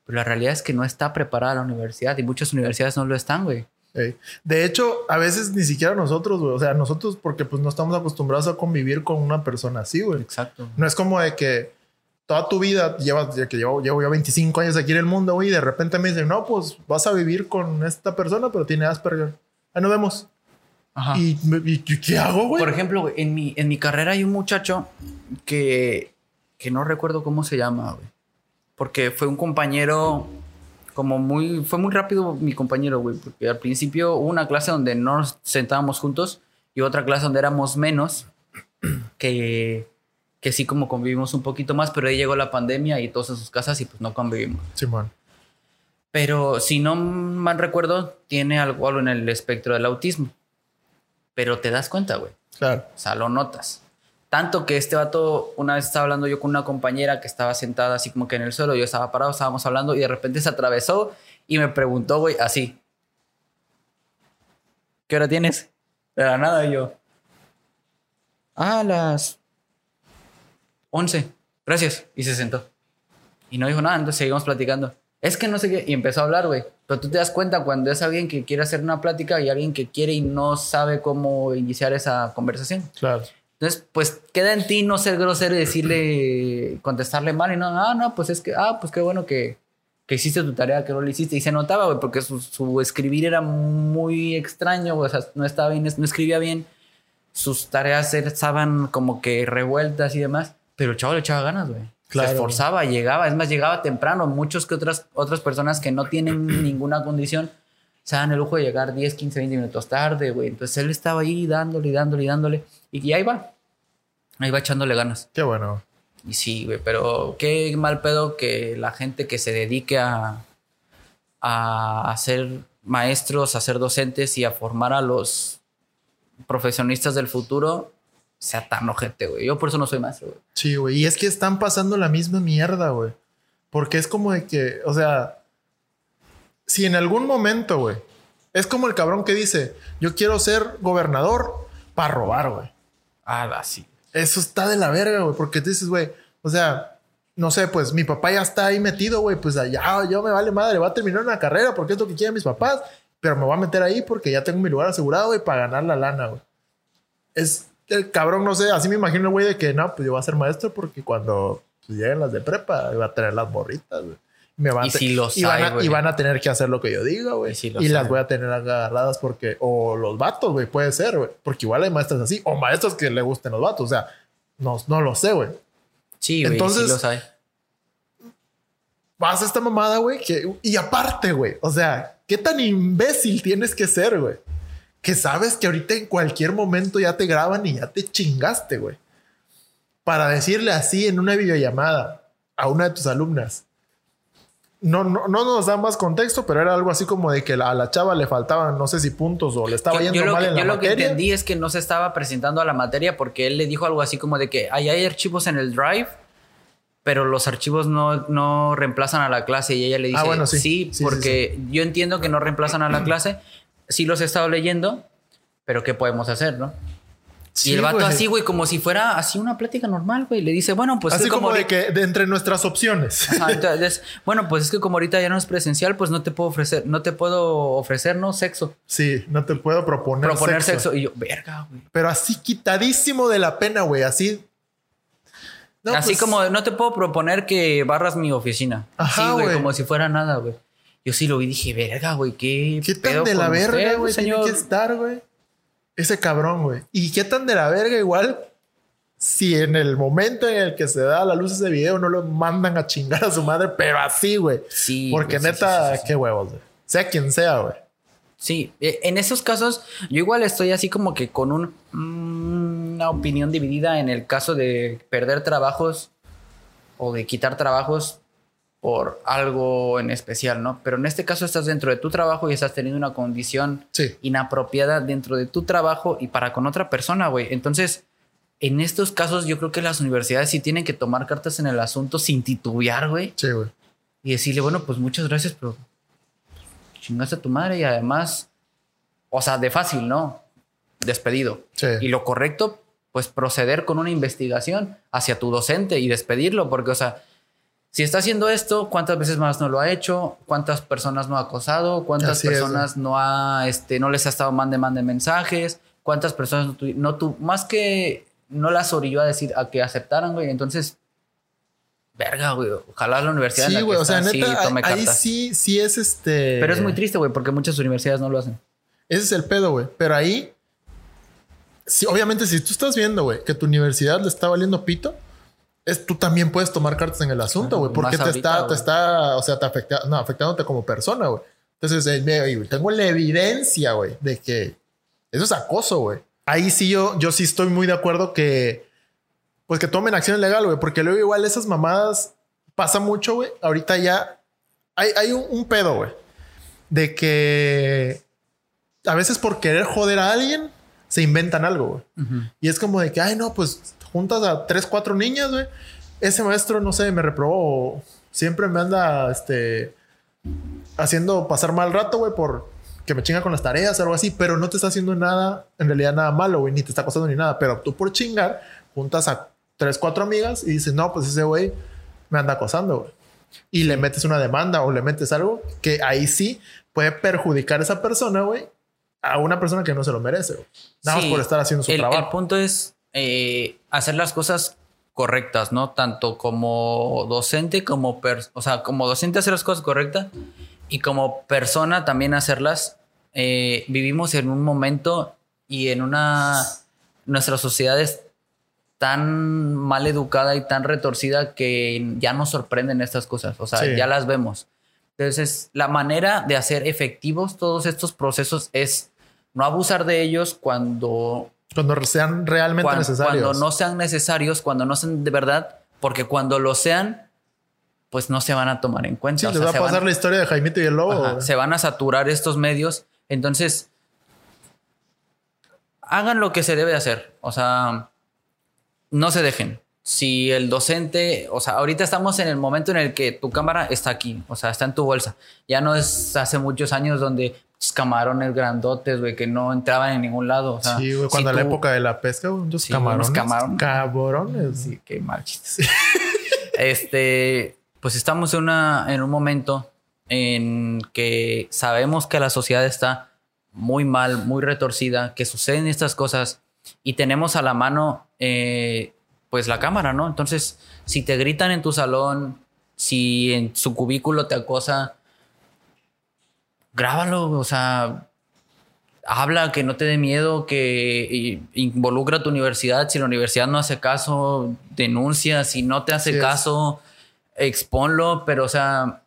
pero la realidad es que no está preparada la universidad y muchas universidades no lo están, güey. Ey. De hecho, a veces ni siquiera nosotros, güey. O sea, nosotros porque pues no estamos acostumbrados a convivir con una persona así, güey. Exacto. No es como de que toda tu vida llevas, ya que llevo, llevo ya 25 años aquí en el mundo, güey, y de repente me dicen, no, pues vas a vivir con esta persona, pero tiene Asperger. Ahí nos vemos. Ajá. ¿Y, qué- qué hago, güey? Por ejemplo, güey, en mi, en mi carrera hay un muchacho que, que no recuerdo cómo se llama, güey. Porque fue un compañero como muy... Fue muy rápido mi compañero, güey. Porque al principio hubo una clase donde no nos sentábamos juntos y otra clase donde éramos menos. Que, que sí como convivimos un poquito más, pero ahí llegó la pandemia y todos en sus casas y pues no convivimos. Simón. Pero si no mal recuerdo, tiene algo, algo en el espectro del autismo. Pero te das cuenta, güey. Claro. O sea, lo notas. Tanto que este vato, una vez estaba hablando yo con una compañera que estaba sentada así como que en el suelo, yo estaba parado, estábamos hablando y de repente se atravesó y me preguntó, güey, así. ¿Qué hora tienes? De la nada yo. Ah, las 11. Gracias. Y se sentó. Y no dijo nada, entonces seguimos platicando. Es que no sé qué. Y empezó a hablar, güey. Pero tú te das cuenta cuando es alguien que quiere hacer una plática y alguien que quiere y no sabe cómo iniciar esa conversación. Claro. Entonces, pues queda en ti no ser grosero y decirle, contestarle mal y no, ah, no, pues es que, ah, pues qué bueno que, que hiciste tu tarea, que no lo hiciste. Y se notaba, güey, porque su, su escribir era muy extraño, güey, o sea, no estaba bien, no escribía bien. Sus tareas estaban como que revueltas y demás. Pero el chavo le echaba ganas, güey. Claro. Se esforzaba, llegaba, es más, llegaba temprano. Muchos que otras, otras personas que no tienen ninguna condición se dan el lujo de llegar 10, 15, 20 minutos tarde, güey. Entonces él estaba ahí dándole, y dándole, y dándole. Y ahí va. Ahí va echándole ganas. Qué bueno. Y sí, güey, pero qué mal pedo que la gente que se dedique a, a ser maestros, a ser docentes y a formar a los profesionistas del futuro sea tan ojete, güey. Yo por eso no soy maestro, güey. Sí, güey. Y es que están pasando la misma mierda, güey. Porque es como de que, o sea, si en algún momento, güey, es como el cabrón que dice, yo quiero ser gobernador para robar, güey. Ah, así. Eso está de la verga, güey, porque tú dices, güey, o sea, no sé, pues mi papá ya está ahí metido, güey, pues allá yo me vale madre, voy a terminar una carrera porque es lo que quieren mis papás, pero me voy a meter ahí porque ya tengo mi lugar asegurado, güey, para ganar la lana, güey. Es el cabrón, no sé, así me imagino, güey, de que no, pues yo voy a ser maestro porque cuando pues, lleguen las de prepa, voy a tener las morritas, güey. Me van Y si los y van hay, a- güey. y van a tener que hacer lo que yo diga, güey. Y si Y, los las voy a tener agarradas porque, o los vatos, güey, puede ser, güey. Porque igual hay maestras así, o maestros que le gusten los vatos, o sea, no, no lo sé, güey. Sí, güey, Entonces- sí los hay. Vas a esta mamada, güey, que, y aparte, güey, o sea, ¿qué tan imbécil tienes que ser, güey? Que sabes que ahorita en cualquier momento ya te graban y ya te chingaste, güey. Para decirle así en una videollamada a una de tus alumnas. No, no, no nos da más contexto, pero era algo así como de que a la chava le faltaban, no sé si puntos o le estaba Yo, yendo yo mal que, en la yo lo que materia. entendí es que no se estaba presentando a la materia porque él le dijo algo así como de que "Ay, hay archivos en el Drive, pero los archivos no, no reemplazan a la clase. Y ella le dice, Ah, bueno, sí. sí, Sí, sí, porque yo entiendo que no reemplazan a la clase. Sí los he estado leyendo, pero ¿qué podemos hacer, no? Sí, y el vato así, güey, como si fuera así una plática normal, güey. Le dice, bueno, pues así es como, de que de entre nuestras opciones. Ajá, entonces, bueno, pues es que como ahorita ya no es presencial, pues no te puedo ofrecer, no te puedo ofrecer, ¿no? Sexo. sí, no te puedo proponer, Proponer sexo. sexo. Y yo, verga, güey. Pero así quitadísimo de la pena, güey. Así. No, Así pues, como no te puedo proponer que barras mi oficina. Ajá, sí, güey, como si fuera nada, güey. Yo sí lo vi y dije, verga, güey, qué. ¿Qué tan de la verga, güey? Tiene que estar, güey. Ese cabrón, güey. ¿Y qué tan de la verga igual? si en el momento en el que se da la luz ese video no lo mandan a chingar a su madre, pero así, güey. Sí. Porque neta, sí, sí, sí. qué huevos, güey. Sea quien sea, güey. Sí, eh, en esos casos yo igual estoy así como que con un, mm, una opinión dividida en el caso de perder trabajos o de quitar trabajos por algo en especial, ¿no? Pero en este caso estás dentro de tu trabajo y estás teniendo una condición Sí. inapropiada dentro de tu trabajo y para con otra persona, güey. Entonces, en estos casos yo creo que las universidades sí tienen que tomar cartas en el asunto sin titubear, güey. Sí, güey. Y decirle, bueno, pues muchas gracias, pero chingaste a tu madre y además, o sea, de fácil, ¿no? Despedido. Sí. Y lo correcto, pues proceder con una investigación hacia tu docente y despedirlo, porque, o sea, si está haciendo esto, ¿cuántas veces más no lo ha hecho? ¿Cuántas personas no ha acosado? ¿Cuántas Así es, personas no ha, este, no les ha estado mande, mande mensajes? ¿Cuántas personas no, tu- no tu, más que no las orilló a decir a que aceptaran, güey? Entonces, verga, güey. Ojalá la universidad en la Sí, que güey. O sea, sí neta, tome ahí cartas. sí, sí es este. Pero es muy triste, güey, porque muchas universidades no lo hacen. Ese es el pedo, güey. Pero ahí, sí, obviamente, si tú estás viendo, güey, que tu universidad le está valiendo pito, es, tú también puedes tomar cartas en el asunto, güey, porque te ahorita, está, te güey. está, o sea, te afecta, no, afectándote como persona, güey. Entonces, eh, tengo la evidencia, güey, de que eso es acoso, güey. Ahí sí yo, yo sí estoy muy de acuerdo que, pues que tomen acción legal, güey, porque luego igual esas mamadas pasa mucho, güey. Ahorita ya hay, hay un, un pedo, güey, de que a veces por querer joder a alguien se inventan algo, güey. Y es como de que, ay, no, pues juntas a tres, cuatro niñas, güey. Ese maestro, no sé, me reprobó. Siempre me anda, este, haciendo pasar mal rato, güey, por que me chinga con las tareas o algo así, pero no te está haciendo nada, en realidad nada malo, güey, ni te está costando ni nada. Pero tú por chingar, juntas a tres, cuatro amigas y dices, no, pues ese güey me anda acosando, güey. Y le metes una demanda o le metes algo que ahí sí puede perjudicar a esa persona, güey, a una persona que no se lo merece, güey. Nada Sí, más por estar haciendo su el, trabajo. El punto es eh, hacer las cosas correctas, ¿no? Tanto como docente, como per- o sea, como docente hacer las cosas correctas y como persona también hacerlas. Eh, vivimos en un momento y en una nuestra sociedad es tan mal educada y tan retorcida que ya nos sorprenden estas cosas, o sea, Sí. ya las vemos. Entonces, la manera de hacer efectivos todos estos procesos es no abusar de ellos cuando Cuando sean realmente necesarios. Cuando no sean necesarios, cuando no sean de verdad, porque cuando lo sean, pues no se van a tomar en cuenta. Sí, O les sea, va a van- pasar la historia de Jaimito y el Lobo. Ajá, se van a saturar estos medios. Entonces, hagan lo que se debe hacer. O sea, no se dejen. Si el docente, o sea, ahorita estamos en el momento en el que tu cámara está aquí, o sea, está en tu bolsa. Ya no es hace muchos años donde camarones grandotes, güey, que no entraban en ningún lado. O sea, sí, güey, si cuando la tú- época de la pesca, güey, unos Sí, unos camarones. camarones. Cabrones. Sí, qué mal chiste. este, pues estamos en, una, en un momento en que sabemos que la sociedad está muy mal, muy retorcida, que suceden estas cosas y tenemos a la mano, eh, pues la cámara, ¿no? Entonces, si te gritan en tu salón, si en su cubículo te acosa, grábalo, o sea, habla, que no te dé miedo, que involucra a tu universidad. Si la universidad no hace caso, denuncia. Si no te hace Así es. caso, exponlo. Pero, o sea,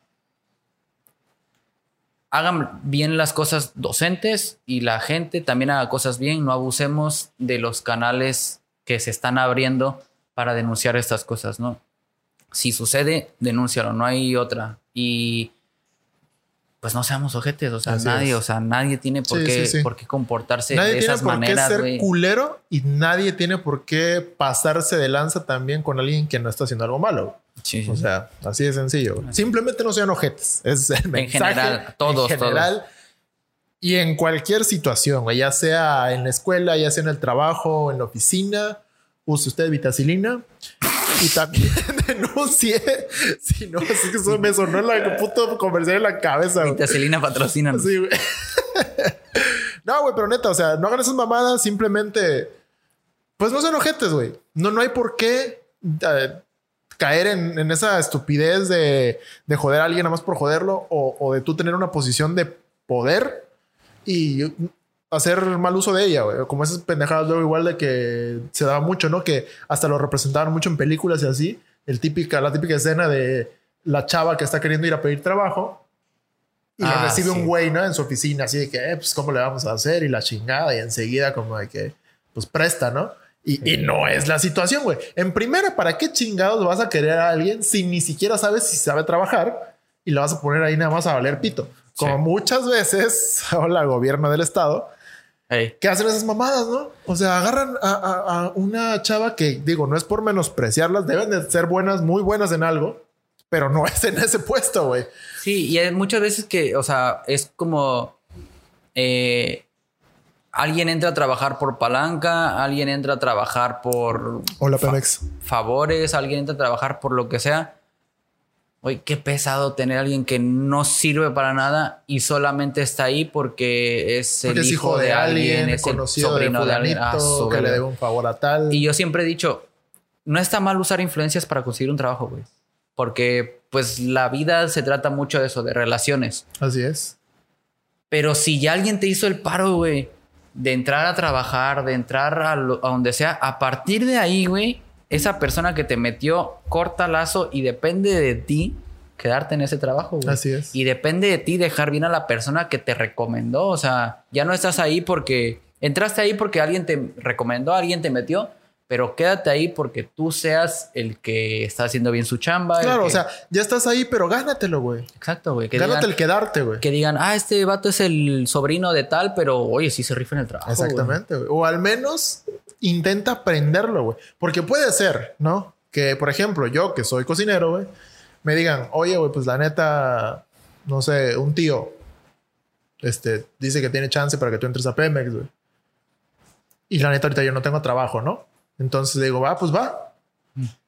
hagan bien las cosas docentes y la gente también haga cosas bien. No abusemos de los canales que se están abriendo para denunciar estas cosas, ¿no? Si sucede, denúncialo, no hay otra. Y pues no seamos ojetes, o sea, Así nadie, es. o sea, nadie tiene por, Sí, qué, sí, sí. por qué comportarse Nadie de tiene esas por maneras, qué ser culero y nadie tiene por qué pasarse de lanza también con alguien que no está haciendo algo malo. Sí, O sea, así de sencillo. Simplemente no sean ojetes. Es el mensaje. general, todos, en general. Y en cualquier situación, ya sea en la escuela, ya sea en el trabajo, en la oficina, use usted vitacilina y también denuncie. Si no, es que eso me sonó la puto comercial en la cabeza. Vitacilina patrocina. Sí, güey. no, güey, pero neta, o sea, no hagan esas mamadas, simplemente. Pues no sean ojetes, güey. No, no hay por qué eh, caer en, en esa estupidez de, de joder a alguien nada más por joderlo o, o de tú tener una posición de poder y hacer mal uso de ella, güey. Como esas pendejadas luego igual de que se daba mucho, ¿no? Que hasta lo representaban mucho en películas y así. El típica, la típica escena de la chava que está queriendo ir a pedir trabajo y la Ah, recibe sí. un güey, ¿no? En su oficina, así de que, eh, pues, ¿cómo le vamos a hacer? Y la chingada, y enseguida como de que, pues, presta, ¿no? Y, y no es la situación, güey. En primera, ¿para qué chingados vas a querer a alguien si ni siquiera sabes si sabe trabajar y la vas a poner ahí nada más a valer pito? Como Sí. muchas veces, hola, gobierno del estado, Ey. que hacen esas mamadas, ¿no? O sea, agarran a, a- a una chava que, digo, no es por menospreciarlas, deben de ser buenas, muy buenas en algo, pero no es en ese puesto, güey. Sí, y hay muchas veces que, o sea, es como eh, alguien entra a trabajar por palanca, alguien entra a trabajar por Hola, fa- favores, alguien entra a trabajar por lo que sea. Oye, qué pesado tener a alguien que no sirve para nada y solamente está ahí porque es el Porque es hijo, de, alguien, es el conocido sobrino de de alguien. Ah, que le debe un favor a tal. Y yo siempre he dicho, no está mal usar influencias para conseguir un trabajo, güey. Porque pues la vida se trata mucho de eso, de relaciones. Así es. Pero si ya alguien te hizo el paro, güey, de entrar a trabajar, de entrar a, lo- a donde sea, a partir de ahí, güey, esa persona que te metió corta lazo y depende de ti quedarte en ese trabajo, güey. Así es. Y depende de ti dejar bien a la persona que te recomendó. O sea, ya no estás ahí porque entraste ahí porque alguien te recomendó, alguien te metió, pero quédate ahí porque tú seas el que está haciendo bien su chamba. Claro, que- o sea, ya estás ahí, pero gánatelo, güey. exacto, güey. Que Gánate digan, el quedarte, güey. que digan, ah, este vato es el sobrino de tal, pero oye, sí se rifa en el trabajo. güey". Exactamente, güey. O al menos intenta aprenderlo, güey. Porque puede ser, ¿no? Que, por ejemplo, yo que soy cocinero, güey, me digan, oye, güey, pues la neta, no sé, un tío, este, dice que tiene chance para que tú entres a Pemex, güey. Y la neta, ahorita yo no tengo trabajo, ¿no? Entonces le digo, va, pues va.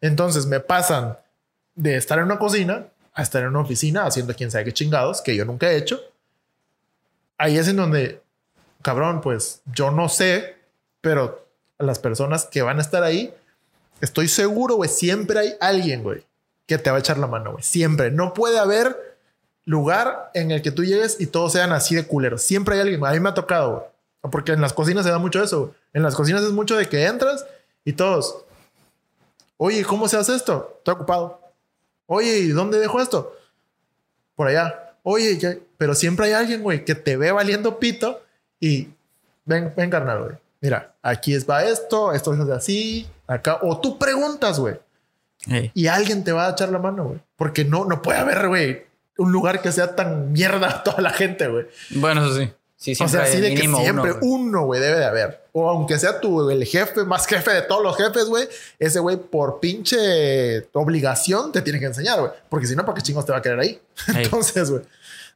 Entonces me pasan de estar en una cocina a estar en una oficina haciendo quién sabe qué chingados, que yo nunca he hecho. Ahí es en donde cabrón, pues yo no sé, pero las personas que van a estar ahí, estoy seguro, güey, siempre hay alguien, güey, que te va a echar la mano, güey. Siempre. No puede haber lugar en el que tú llegues y todos sean así de culeros. Siempre hay alguien. A mí me ha tocado, güey. Porque en las cocinas se da mucho eso. En las cocinas es mucho de que entras y todos, oye, ¿cómo se hace esto? Estoy ocupado. Oye, ¿y dónde dejo esto? Por allá. Oye, ya- pero siempre hay alguien, güey, que te ve valiendo pito y ven, ven, carnal, güey. Mira, aquí es va esto, esto es así, acá. O tú preguntas, güey, Ey. y alguien te va a echar la mano, güey. Porque no, no puede haber, güey, un lugar que sea tan mierda a toda la gente, güey. Bueno, eso sí. Sí, O sea, así de que siempre uno, güey. debe de haber. O aunque sea tú, el jefe, más jefe de todos los jefes, güey, ese güey por pinche obligación te tiene que enseñar, güey. Porque si no, ¿para qué chingos te va a querer ahí? Entonces, güey,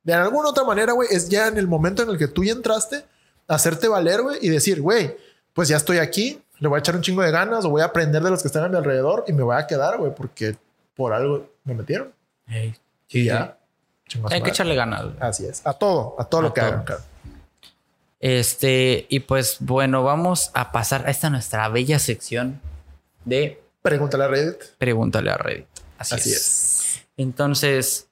de alguna otra manera, güey, es ya en el momento en el que tú ya entraste, hacerte valer, güey, y decir, güey, pues ya estoy aquí, le voy a echar un chingo de ganas o voy a aprender de los que están a mi alrededor y me voy a quedar, güey, porque por algo me metieron. Y ya. su Hay que echarle ganas. güey. Así es. A todo, a todo A lo que todo. hagan, cabrón. Este, y pues bueno, vamos a pasar a esta nuestra bella sección de Pregúntale a Reddit. Pregúntale a Reddit. Así, Así es. es. Entonces,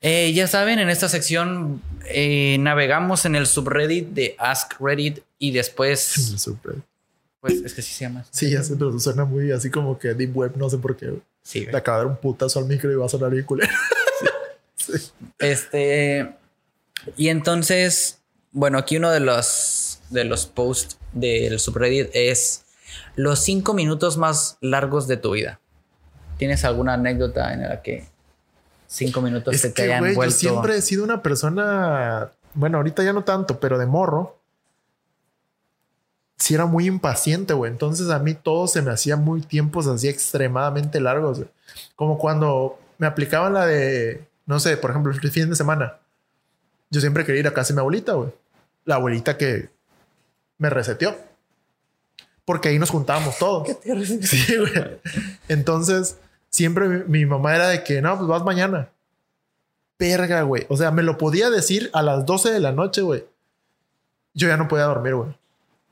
eh, ya saben, en esta sección eh, navegamos en el subreddit de Ask Reddit y después, pues es que sí se llama. Sí, ya sé, pero suena muy así como que Deep Web, no sé por qué. Sí, Le acaba de dar un putazo al micro y va a sonar bien culero. Sí. Este, y entonces, bueno, aquí uno de los, de los posts del subreddit es los cinco minutos más largos de tu vida. ¿Tienes alguna anécdota en la que cinco minutos Es se te que, hayan yo vuelto? siempre he sido una persona, bueno, ahorita ya no tanto, pero de morro. Sí era muy impaciente, güey. Entonces a mí todo se me hacía muy tiempos así extremadamente largos. Como cuando me aplicaban la de, no sé, por ejemplo, el fin de semana. Yo siempre quería ir a casa de mi abuelita, güey. La abuelita que me reseteó. Porque ahí nos juntábamos todos. Sí, güey. Entonces, siempre mi, mi mamá era de que, no, pues vas mañana. Verga, güey. O sea, me lo podía decir a las 12 de la noche, güey. Yo ya no podía dormir, güey.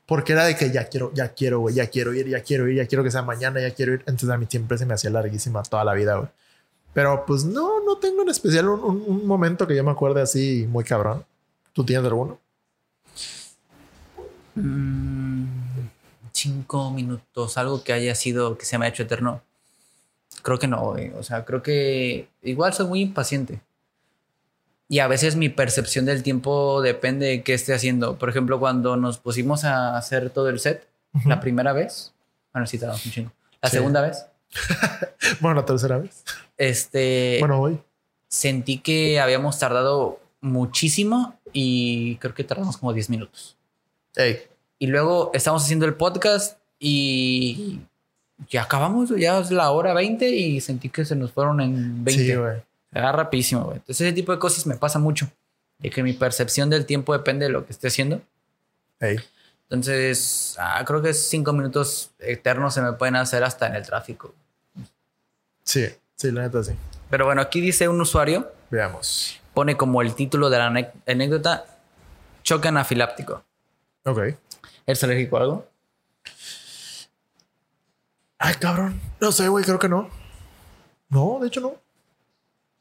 Porque era de que ya quiero, ya quiero, güey, ya quiero ir, ya quiero ir, ya quiero que sea mañana, ya quiero ir. Entonces a mí siempre se me hacía larguísima toda la vida, güey. Pero pues no, no tengo en especial un, un- un momento que yo me acuerde así muy cabrón. ¿Tú tienes alguno? Mm, cinco minutos, algo que haya sido, que se me ha hecho eterno. Creo que no, güey. O sea, creo que igual soy muy impaciente. Y a veces mi percepción del tiempo depende de qué esté haciendo. Por ejemplo, cuando nos pusimos a hacer todo el set, la primera vez, bueno, sí tardamos un chingo. La Sí. segunda vez, Bueno, la tercera vez. este, Bueno, hoy. sentí que habíamos tardado muchísimo y creo que tardamos como 10 minutos. Ey. Y luego estamos haciendo el podcast y ya acabamos, ya es la hora 20 y sentí que se nos fueron en 20. Sí, güey. Era rapidísimo, güey. Entonces ese tipo de cosas me pasa mucho. De que mi percepción del tiempo depende de lo que esté haciendo. Ey. Entonces, ah, creo que cinco minutos eternos se me pueden hacer hasta en el tráfico. Sí, sí, la neta sí. Pero bueno, aquí dice un usuario, Veamos. pone como el título de la anécdota, choque anafiláptico. Ok. ¿Eres alérgico a algo? Ay, cabrón. No sé, güey, creo que no. No, de hecho no.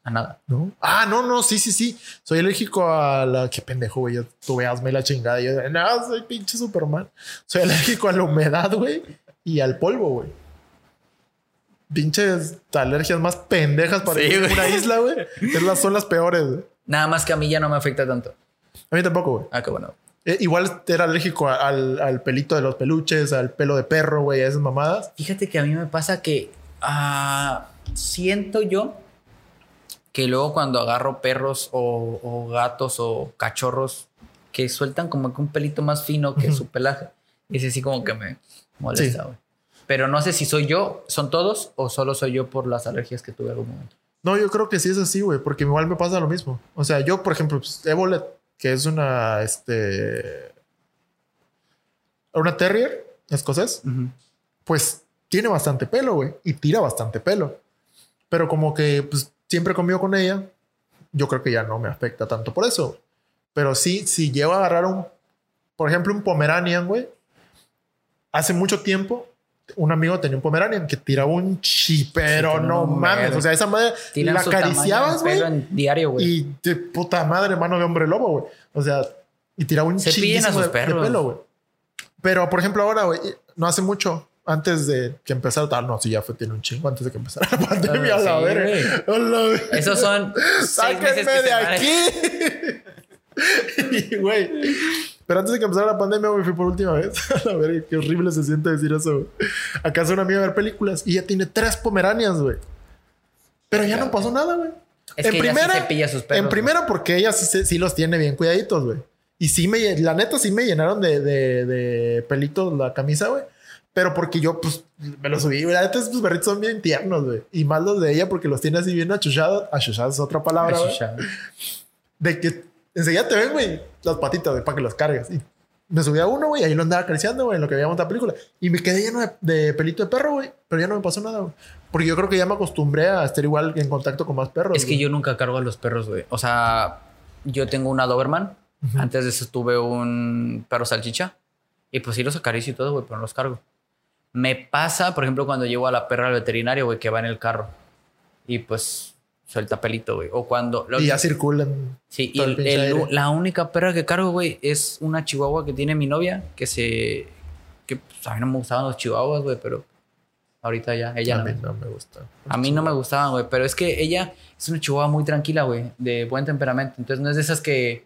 A nada. No. Ah, no, no, sí, sí, sí. Soy alérgico a la. Qué pendejo, güey. Yo tuve asma y la chingada. Y yo, no, soy pinche Superman. Soy alérgico a la humedad, güey. Y al polvo, güey. Pinches alergias más pendejas para Sí, güey. una isla, güey. Es son las peores, güey. Nada más que a mí ya no me afecta tanto. A mí tampoco, güey. Ah, qué bueno. Eh, igual era alérgico al, al pelito de los peluches, al pelo de perro, güey, a esas mamadas. Fíjate que a mí me pasa que ah, siento yo que luego cuando agarro perros o, o gatos o cachorros que sueltan como que un pelito más fino que su pelaje, ese sí como que me molesta, Sí. Pero no sé si soy yo, son todos o solo soy yo por las alergias que tuve en algún momento. No, yo creo que sí es así, güey, porque igual me pasa lo mismo. O sea, yo, por ejemplo, pues, Evolet, que es una, este, una terrier escocés, pues tiene bastante pelo, güey, y tira bastante pelo. Pero como que, pues, siempre conmigo con ella, yo creo que ya no me afecta tanto por eso. Pero sí, si llego a agarrar un, por ejemplo, un Pomeranian, güey, hace mucho tiempo, un amigo tenía un Pomeranian que tiraba un chi, pero Sí, no no, mames. O sea, esa madre Tiran la acariciabas, güey. diario. Y de puta madre, mano de hombre lobo, güey. O sea, y tiraba un Se pillan a sus de, de perros. pelo, güey. Pero, por ejemplo, ahora, güey, no hace mucho, antes de que empezara, tal, no, sí, ya fue, tiene un chingo antes de que empezara la pandemia, a la verga. Esos son ¡Sáquenme que de aquí! y, güey, pero antes de que empezara la pandemia, güey, fui por última vez. A verga, qué horrible se siente decir eso, güey. Acá es una amiga a ver películas y ya tiene tres pomeranias, güey. Pero ya no pasó nada, güey. Es que ella sí se pilla sus perros, En primera, porque ella sí, los tiene bien cuidaditos, güey. Y sí me, la neta, sí me llenaron de, de, de pelitos la camisa, güey. Pero porque yo, pues, me los subí. güey. La neta, esos perritos son bien tiernos, güey. Y más los de ella porque los tiene así bien achuchados. Achuchados es otra palabra, güey. De que enseguida te ven, güey, las patitas, güey, para que los cargues. Y me subí a uno, güey, ahí lo andaba acariciando, güey, en lo que veíamos la película. Y me quedé lleno de, de pelito de perro, güey. Pero ya no me pasó nada, güey. Porque yo creo que ya me acostumbré a estar igual en contacto con más perros. Es que güey. yo nunca cargo a los perros, güey. O sea, yo tengo una Doberman. Antes de eso tuve un perro salchicha. Y pues sí los acaricio y todo, güey, pero no los cargo. Me pasa, por ejemplo, cuando llevo a la perra al veterinario, güey, que va en el carro. Y pues suelta pelito, güey. O cuando... lo- Y ya circulan. Sí, y el el- la única perra que cargo, güey, es una chihuahua que tiene mi novia, que se... Que pues, a mí no me gustaban los chihuahuas, güey, pero ahorita ya, ella a no. mí no me gusta. A mí no me gustaban, güey, pero es que ella es una chihuahua muy tranquila, güey, de buen temperamento. Entonces no es de esas que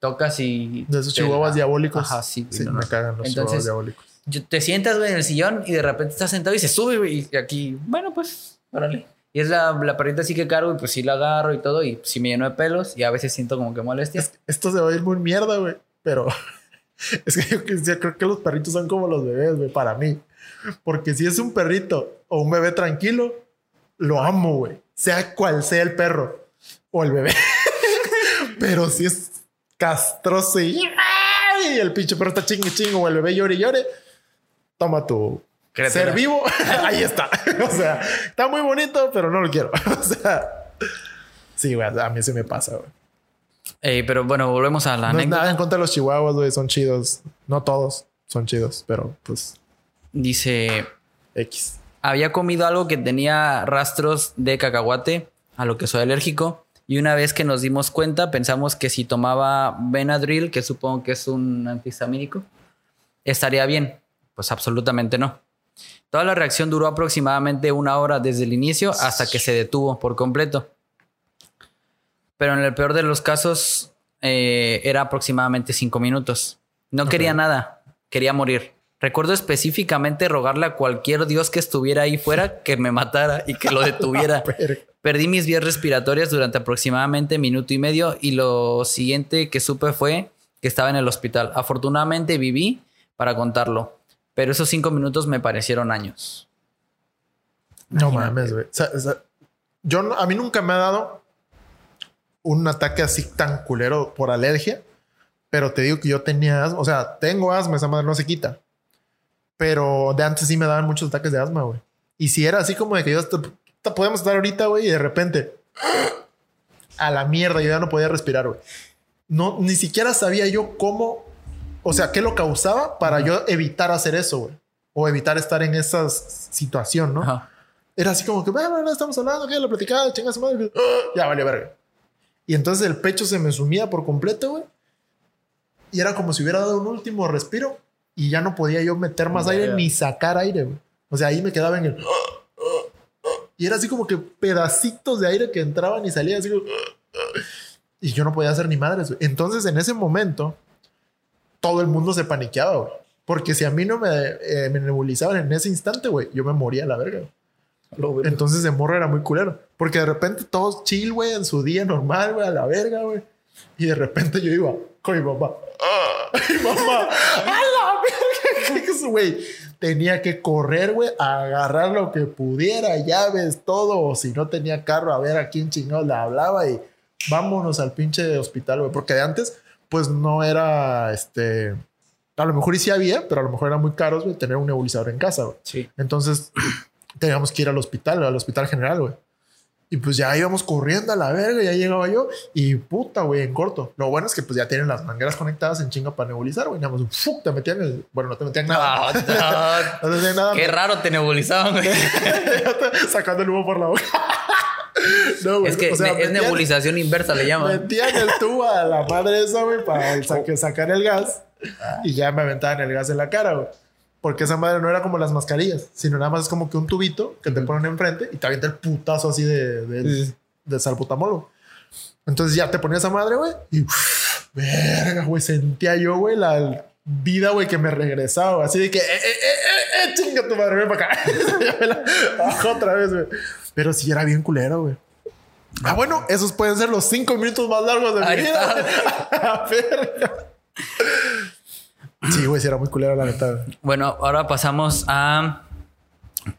tocas y... De esos chihuahuas diabólicos. Ajá, sí. güey, Sí, no, me no. cagan los Entonces, chihuahuas diabólicos. te sientas, güey, en el sillón y de repente estás sentado y se sube, güey, y aquí, bueno, pues, órale. Y es la, la perrita así que cargo y pues sí la agarro y todo y sí me lleno de pelos y a veces siento como que molestia. Es- esto se va a ir muy mierda, güey. Pero es que yo, creo que los perritos son como los bebés, güey, para mí. Porque si es un perrito o un bebé tranquilo, lo amo, güey. Sea cual sea el perro o el bebé. Pero si es castroso y, ¡ay! el pinche perro está chingue chingo o el bebé llore y llore, toma tu. Ser vivo. Ahí está. o sea, está muy bonito, pero no lo quiero. o sea, sí, güey, a mí se me pasa, güey. Pero bueno, volvemos a la No anécdota. nada en contra de los chihuahuas, güey. Son chidos. No todos son chidos, pero pues Dice, X. había comido algo que tenía rastros de cacahuate, a lo que soy alérgico. Y una vez que nos dimos cuenta, pensamos que si tomaba Benadryl, que supongo que es un antihistamínico, ¿Estaría bien? Pues absolutamente no. Toda la reacción duró aproximadamente una hora desde el inicio hasta que se detuvo por completo. Pero en el peor de los casos eh, era aproximadamente cinco minutos. No quería nada, quería morir. Recuerdo específicamente rogarle a cualquier dios que estuviera ahí fuera que me matara y que lo detuviera. Perdí mis vías respiratorias durante aproximadamente minuto y medio y lo siguiente que supe fue que estaba en el hospital. Afortunadamente viví para contarlo, pero esos cinco minutos me parecieron años. No mames, güey. yo a mí nunca me ha dado un ataque así tan culero por alergia, pero te digo que yo tenía asma, o sea, tengo asma, esa madre no se quita. Pero de antes sí me daban muchos ataques de asma, güey. Y si era así como de que yo podemos estar ahorita, güey, y de repente a la mierda, yo ya no podía respirar, güey. No, ni siquiera sabía yo cómo, o sea, qué lo causaba para yo evitar hacer eso, güey. O evitar estar en esa situación, ¿no? Era así como que, bueno, no estamos hablando, que la platicada, chingas madre, ya vale verga. Y entonces el pecho se me sumía por completo, güey. Y era como si hubiera dado un último respiro y ya no podía yo meter más aire ni sacar aire, güey. O sea, ahí me quedaba en el... Y era así como que pedacitos de aire que entraban y salían así Y yo no podía hacer ni madres, güey. Entonces, en ese momento, todo el mundo se paniqueaba, güey. Porque si a mí no me, eh, me nebulizaban en ese instante, güey, yo me moría a la verga. Entonces, de morro era muy culero. Porque de repente todos chill, güey, en su día normal, güey, a la verga, güey. Y de repente yo iba con mi mamá. ¡Ay, mamá! ¡A la verga! güey? Tenía que correr, güey, a agarrar lo que pudiera, llaves, todo. O si no tenía carro, a ver a quién chingados le hablaba y vámonos al pinche hospital, güey. Porque de antes, pues no era este. A lo mejor sí había, pero a lo mejor era muy caro, güey, tener un nebulizador en casa, güey. Sí. Entonces teníamos que ir al hospital, al hospital general, güey. Y pues ya íbamos corriendo a la verga, ya llegaba yo y puta, güey, en corto. Lo bueno es que pues ya tienen las mangueras conectadas en chinga para nebulizar, güey. Nada más, te metían el... Bueno, no te metían nada. No, no, nada. Qué raro te nebulizaban, güey. Sacando el humo por la boca. No, güey. Es que es nebulización inversa, le llaman. Metían el tubo a la madre esa, güey, para sacar el gas. Y ya me aventaban el gas en la cara, güey. Porque esa madre no era como las mascarillas, sino nada más es como que un tubito que te ponen enfrente y te avienta el putazo así de, de, salbutamol. Entonces ya te ponía esa madre, güey, y verga, güey, sentía yo, güey, la vida, güey, que me regresaba. Así de que, eh, eh, eh, eh, chinga tu madre, ven para acá. Bajo otra vez, güey. Pero sí era bien culero, güey. Ah, bueno, esos pueden ser los cinco minutos más largos de mi vida. Sí, güey, sí era muy culero la neta. Bueno, ahora pasamos a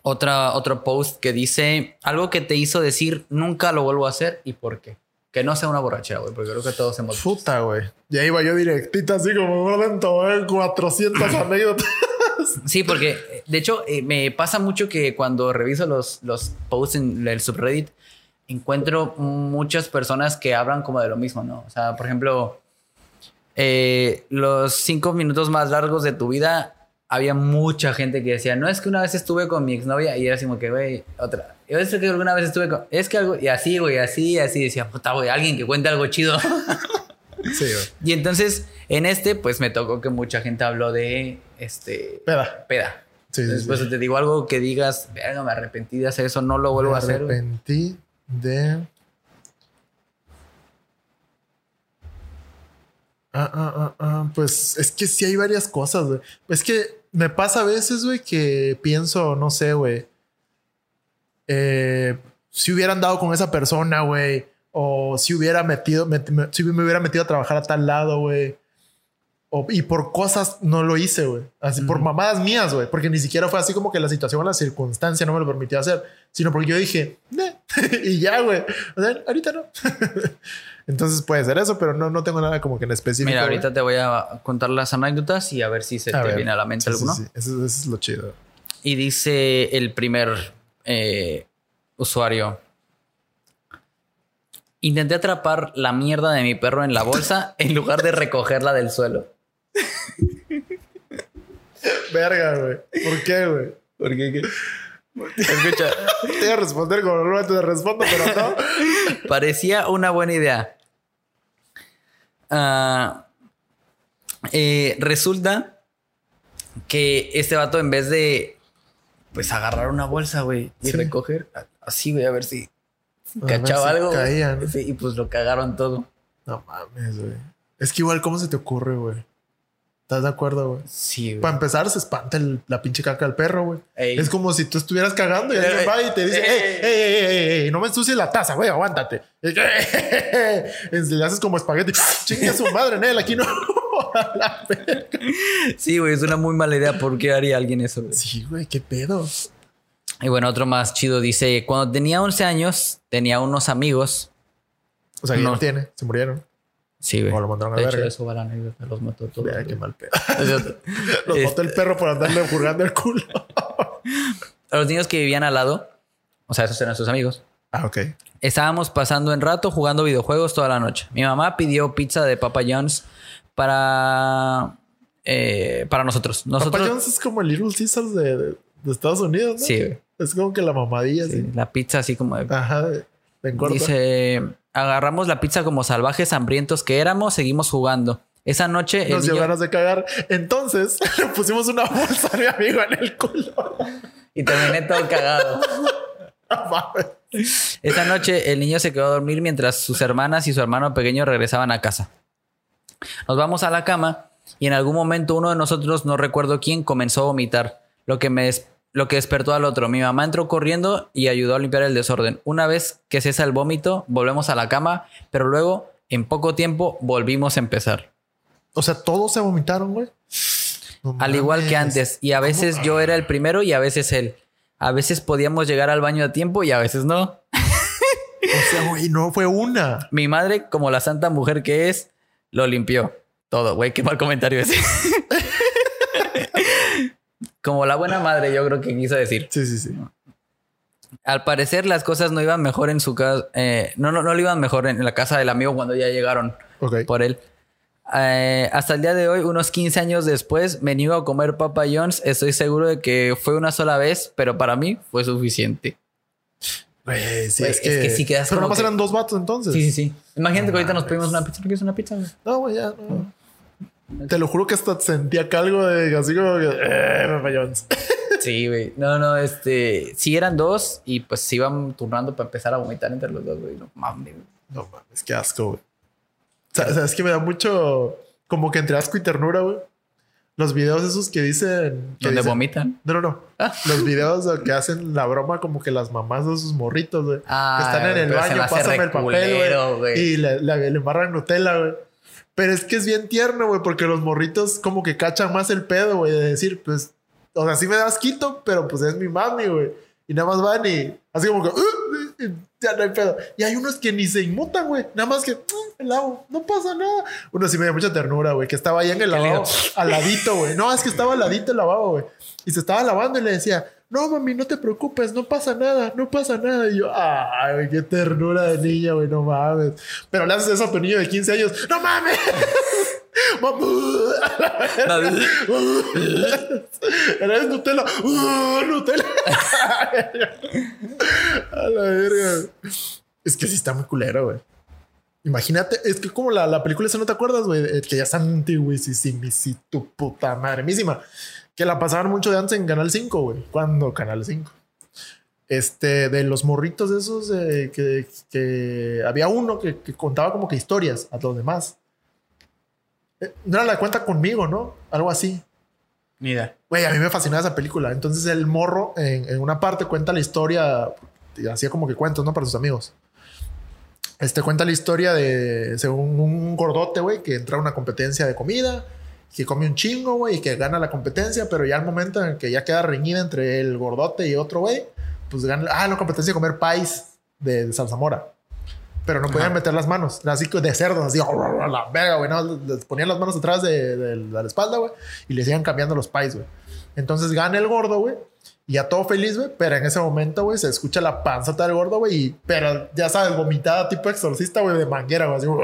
otra, otro post que dice algo que te hizo decir nunca lo vuelvo a hacer y por qué. Que no sea una borrachera, güey, porque creo que todos hemos. Puta, güey. Ya iba yo directita, así como dentro, ¿eh? 400 anécdotas. Sí, porque de hecho eh, me pasa mucho que cuando reviso los, los posts en el subreddit, encuentro muchas personas que hablan como de lo mismo, ¿no? O sea, por ejemplo, eh, los cinco minutos más largos de tu vida, había mucha gente que decía, no es que una vez estuve con mi exnovia y era así como que, güey, otra. Yo es que alguna vez estuve con, es que algo, y así, güey, así, así, decía, puta, güey, alguien que cuente algo chido. sí, güey. Y entonces, en este, pues me tocó que mucha gente habló de, este... Peda. Peda. Sí, Después sí, te digo algo que digas, verga, me arrepentí de hacer eso, no lo vuelvo a hacer. Me arrepentí de Ah, ah, ah, ah, pues es que sí hay varias cosas, güey. Es que me pasa a veces, güey, que pienso, no sé, güey. Eh, si hubiera andado con esa persona, güey. O si hubiera metido, si me hubiera metido a trabajar a tal lado, güey. y por cosas no lo hice, güey. Así, por mamadas mías, güey. Porque ni siquiera fue así como que la situación o la circunstancia no me lo permitió hacer. Sino porque yo dije, y ya, güey. O sea, ahorita no. Entonces puede ser eso, pero no, no tengo nada como que en específico. Mira, ahorita te voy a contar las anécdotas y a ver si se te viene a la mente alguno. Sí, Eso, es lo chido. Y dice el primer eh, usuario. Intenté atrapar la mierda de mi perro en la bolsa en lugar de recogerla del suelo. Verga, güey. ¿Por qué, güey? ¿Por qué? qué? Escucha, te voy a responder como normalmente te respondo, pero no. Parecía una buena idea. Ah, eh, resulta que este vato en vez de pues agarrar una bolsa, güey, y Sí. recoger así, güey, a ver si A ver cachaba si algo. caía, y pues lo cagaron todo. No mames, güey. Es que igual, ¿cómo se te ocurre, güey? ¿Estás de acuerdo, güey? Sí, güey. Para empezar, se espanta el- la pinche caca del perro, güey. Ey. Es como si tú estuvieras cagando y alguien va y te dice, ey, ey, ey, ey, no me ensucies la taza, güey, aguántate. Le haces como espagueti. Chingue a su madre, Nel, aquí no. Sí, güey, es una muy mala idea. ¿Por qué haría alguien eso? güey? sí, güey, qué pedo. Y bueno, otro más chido dice, cuando tenía 11 años, tenía unos amigos. O sea, que No. no tiene, se murieron. Sí, güey. O lo mandaron a De la hecho, verga. eso va la anécdota, los mató todos. Güey. qué mal pedo. Los Este, mató el perro por andarle jurgando el culo. a los niños que vivían al lado, o sea, esos eran sus amigos, Ah, ok. estábamos pasando en rato jugando videojuegos toda la noche. Mi mamá pidió pizza de Papa John's para, eh, para nosotros. Nosotros Papa John's es como el Little Caesars de, de- de Estados Unidos, ¿no? Sí. Es como que la mamadilla, Sí, así. la pizza así como de Ajá, de. Dice, agarramos la pizza como salvajes hambrientos que éramos, seguimos jugando. Esa noche Nos dio niño- ganas de cagar. Entonces le pusimos una bolsa a mi amigo en el culo. y terminé todo cagado. Esa noche el niño se quedó a dormir mientras sus hermanas y su hermano pequeño regresaban a casa. Nos vamos a la cama y en algún momento uno de nosotros, no recuerdo quién, comenzó a vomitar, lo que me lo que despertó al otro. Mi mamá entró corriendo y ayudó a limpiar el desorden. Una vez que cesa el vómito, volvemos a la cama, pero luego, en poco tiempo, volvimos a empezar. O sea, todos se vomitaron, güey. No Al igual que antes. Y a veces yo era el primero y a veces él. A veces podíamos llegar al baño a tiempo y a veces no. O sea, güey, no fue una. Mi madre, como la santa mujer que es, lo limpió. Todo, güey, qué mal comentario ese. como la buena madre, yo creo que quiso decir. Sí, sí, sí. Al parecer las cosas no iban mejor en su casa. eh, no, no, no le iban mejor en la casa del amigo cuando ya llegaron por él. Eh, hasta el día de hoy, unos 15 años después, me niego a comer Papa John's. Estoy seguro de que fue una sola vez, pero para mí fue suficiente. Güey, sí, Güey, es que. es que sí quedas Pero nomás que- eran dos vatos entonces. Sí, sí, sí. Imagínate que ahorita nos pedimos una pizza. ¿No quieres una pizza? güey? No, güey, ya. no. Te lo juro que hasta sentía que algo de así como que. Eh. Sí, güey. No, no, este. Sí, eran dos y pues se iban turnando para empezar a vomitar entre los dos, güey. No mames, güey. No mames, qué asco, güey. O sea, o sea, es que me da mucho. Como que entre asco y ternura, güey. Los videos esos que dicen. que Donde dicen- vomitan. No, no, no. Ah. Los videos que hacen la broma como que las mamás de sus morritos, güey. Ah, que están en el baño, pásame el papel, güey. Y le, le, le embarran Nutella, güey. Pero es que es bien tierno, güey, porque los morritos como que cachan más el pedo, güey, de decir, pues, o sea, sí me das quito, pero pues es mi mami, güey. Y nada más van y así como que, "Uh", ya no hay pedo. Y hay unos que ni se inmutan, güey. Nada más que, "Mm, el lavo, no pasa nada. Uno sí me dio mucha ternura, güey, que estaba ahí en el lavabo, al ladito, güey. No, es que estaba al ladito el lavabo, güey. Y se estaba lavando y le decía, no, mami, no te preocupes, no pasa nada, no pasa nada. Y yo, ay, güey, qué ternura de niña, güey, no mames. Pero le haces eso a tu niño de 15 años, no mames. Eres Nutella. Uh, Nutella. a la verga. Es que sí está muy culero, güey. Imagínate, es que como la, la película esa no te acuerdas, güey, Eh, que ya es sí, tu puta madre misma. Que la pasaban mucho de antes en Canal 5, güey. ¿Cuándo? Canal 5. Este, de los morritos esos, eh, que, que había uno que, que contaba como que historias a los demás. Eh, No era la cuenta conmigo, ¿no? Algo así. Mira. Güey, a mí me fascinaba esa película. Entonces el morro en, en una parte cuenta la historia, hacía como que cuentos, ¿no? Para sus amigos. Este cuenta la historia de según un gordote, güey, que entra a una competencia de comida, que come un chingo, güey, y que gana la competencia, pero ya al momento en que ya queda reñida entre el gordote y otro, güey, pues gana, ah, la competencia de comer pais de, de salsamora. Pero no podían Ajá. meter las manos, así de cerdos, así, a la verga, güey, no, les ponían las manos atrás de, de la espalda, güey, y les iban cambiando los pais, güey. Entonces gana el gordo, güey. Y ya todo feliz, güey. Pero en ese momento, güey, se escucha la panzota del gordo, güey. y- Pero ya sabes, vomitada tipo exorcista, güey, de manguera, güey. Así, ¡guau!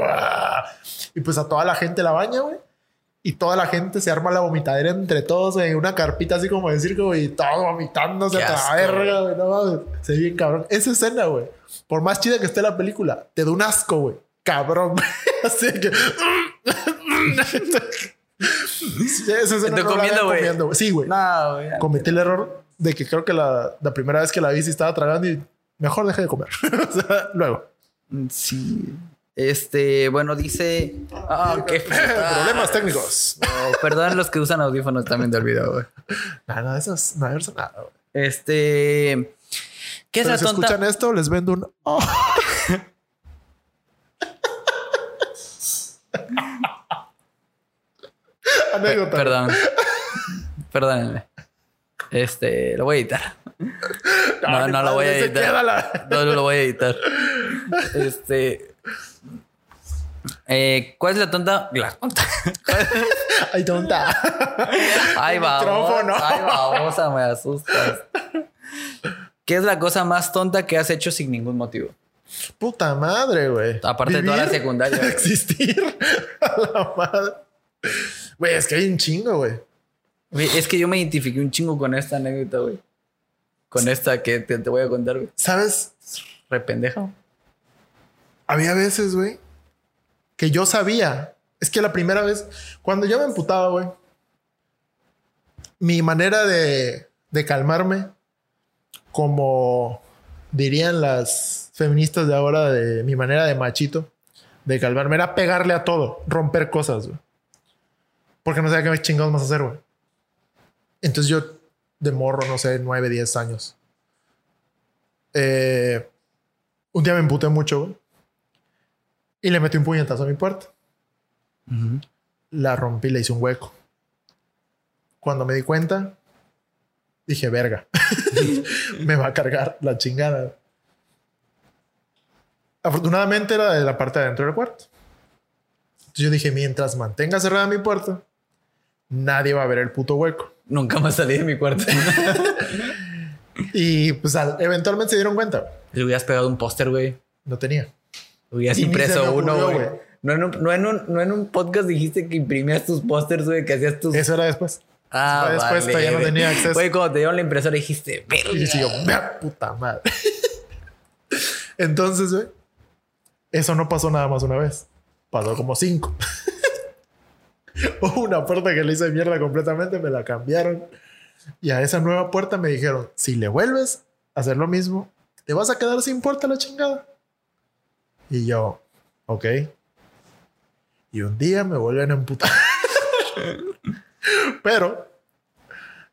y pues a toda la gente la baña, güey. Y toda la gente se arma la vomitadera entre todos, güey. Una carpita así como de circo, güey. Y todos vomitándose Qué a la verga, güey. No mames. Se ve bien cabrón. Esa escena, güey. Por más chida que esté la película, te da un asco, güey. Cabrón. Así que. Esa escena no la comiendo, güey. comiendo, güey. Sí, güey. No, güey. Cometí el error de que creo que la, la primera vez que la vi sí estaba tragando y mejor dejé de comer. o sea, luego. Sí. Este, bueno, dice. Ah, qué Problemas técnicos. No, perdón los que usan audífonos también del video, güey. Nada de esas, nada de eso, nada. Este. ¿Qué es Pero la si tonta? escuchan esto, les vendo un. Oh. Anécdota. Perdón. Perdónenme. Este, lo voy a editar. No, ni no lo voy a editar. No, no lo voy a editar. Este. Eh, ¿Cuál es la tonta? La tonta. Ay, tonta. Ay, babosa. Ay, babosa, me asustas. ¿Qué es la cosa más tonta que has hecho sin ningún motivo? Puta madre, güey. Aparte de toda la secundaria, güey. Existir. A la madre. Güey, es que hay un chingo, güey. Es que yo me identifiqué un chingo con esta anécdota, güey. Con esta que te, te voy a contar, güey. ¿Sabes? Re pendeja. Había veces, güey, que yo sabía. Es que la primera vez, cuando yo me emputaba, güey, mi manera de, de calmarme, como dirían las feministas de ahora, de mi manera de machito, de calmarme, era pegarle a todo, romper cosas, güey. Porque no sabía qué chingados más hacer, güey. Entonces yo, de morro, no sé, 9, 10 años. Eh, un día me emputé mucho, güey. Y le metí un puñetazo a mi puerta. La rompí, le hice un hueco. Cuando me di cuenta, dije, verga, me va a cargar la chingada. Afortunadamente era de la parte de adentro del cuarto. Entonces yo dije, mientras mantenga cerrada mi puerta, nadie va a ver el puto hueco. Nunca más salí de mi cuarto. Y pues al- eventualmente se dieron cuenta. Le hubieras pegado un póster, güey. No tenía. Hubieras impreso uno, güey. No en, un, no, en un, no en un podcast dijiste que imprimías tus pósters, güey, que hacías tus. Eso era después. ah, eso era después, todavía no tenía acceso. Güey, cuando te dieron la impresora dijiste, verga. Y yo, "Vea, puta madre. Entonces, güey, eso no pasó nada más una vez. Pasó como cinco. Hubo una puerta que le hice mierda completamente, me la cambiaron. Y a esa nueva puerta me dijeron, si le vuelves a hacer lo mismo, te vas a quedar sin puerta la chingada. Y yo, ok. Y un día me vuelven a emputar. Pero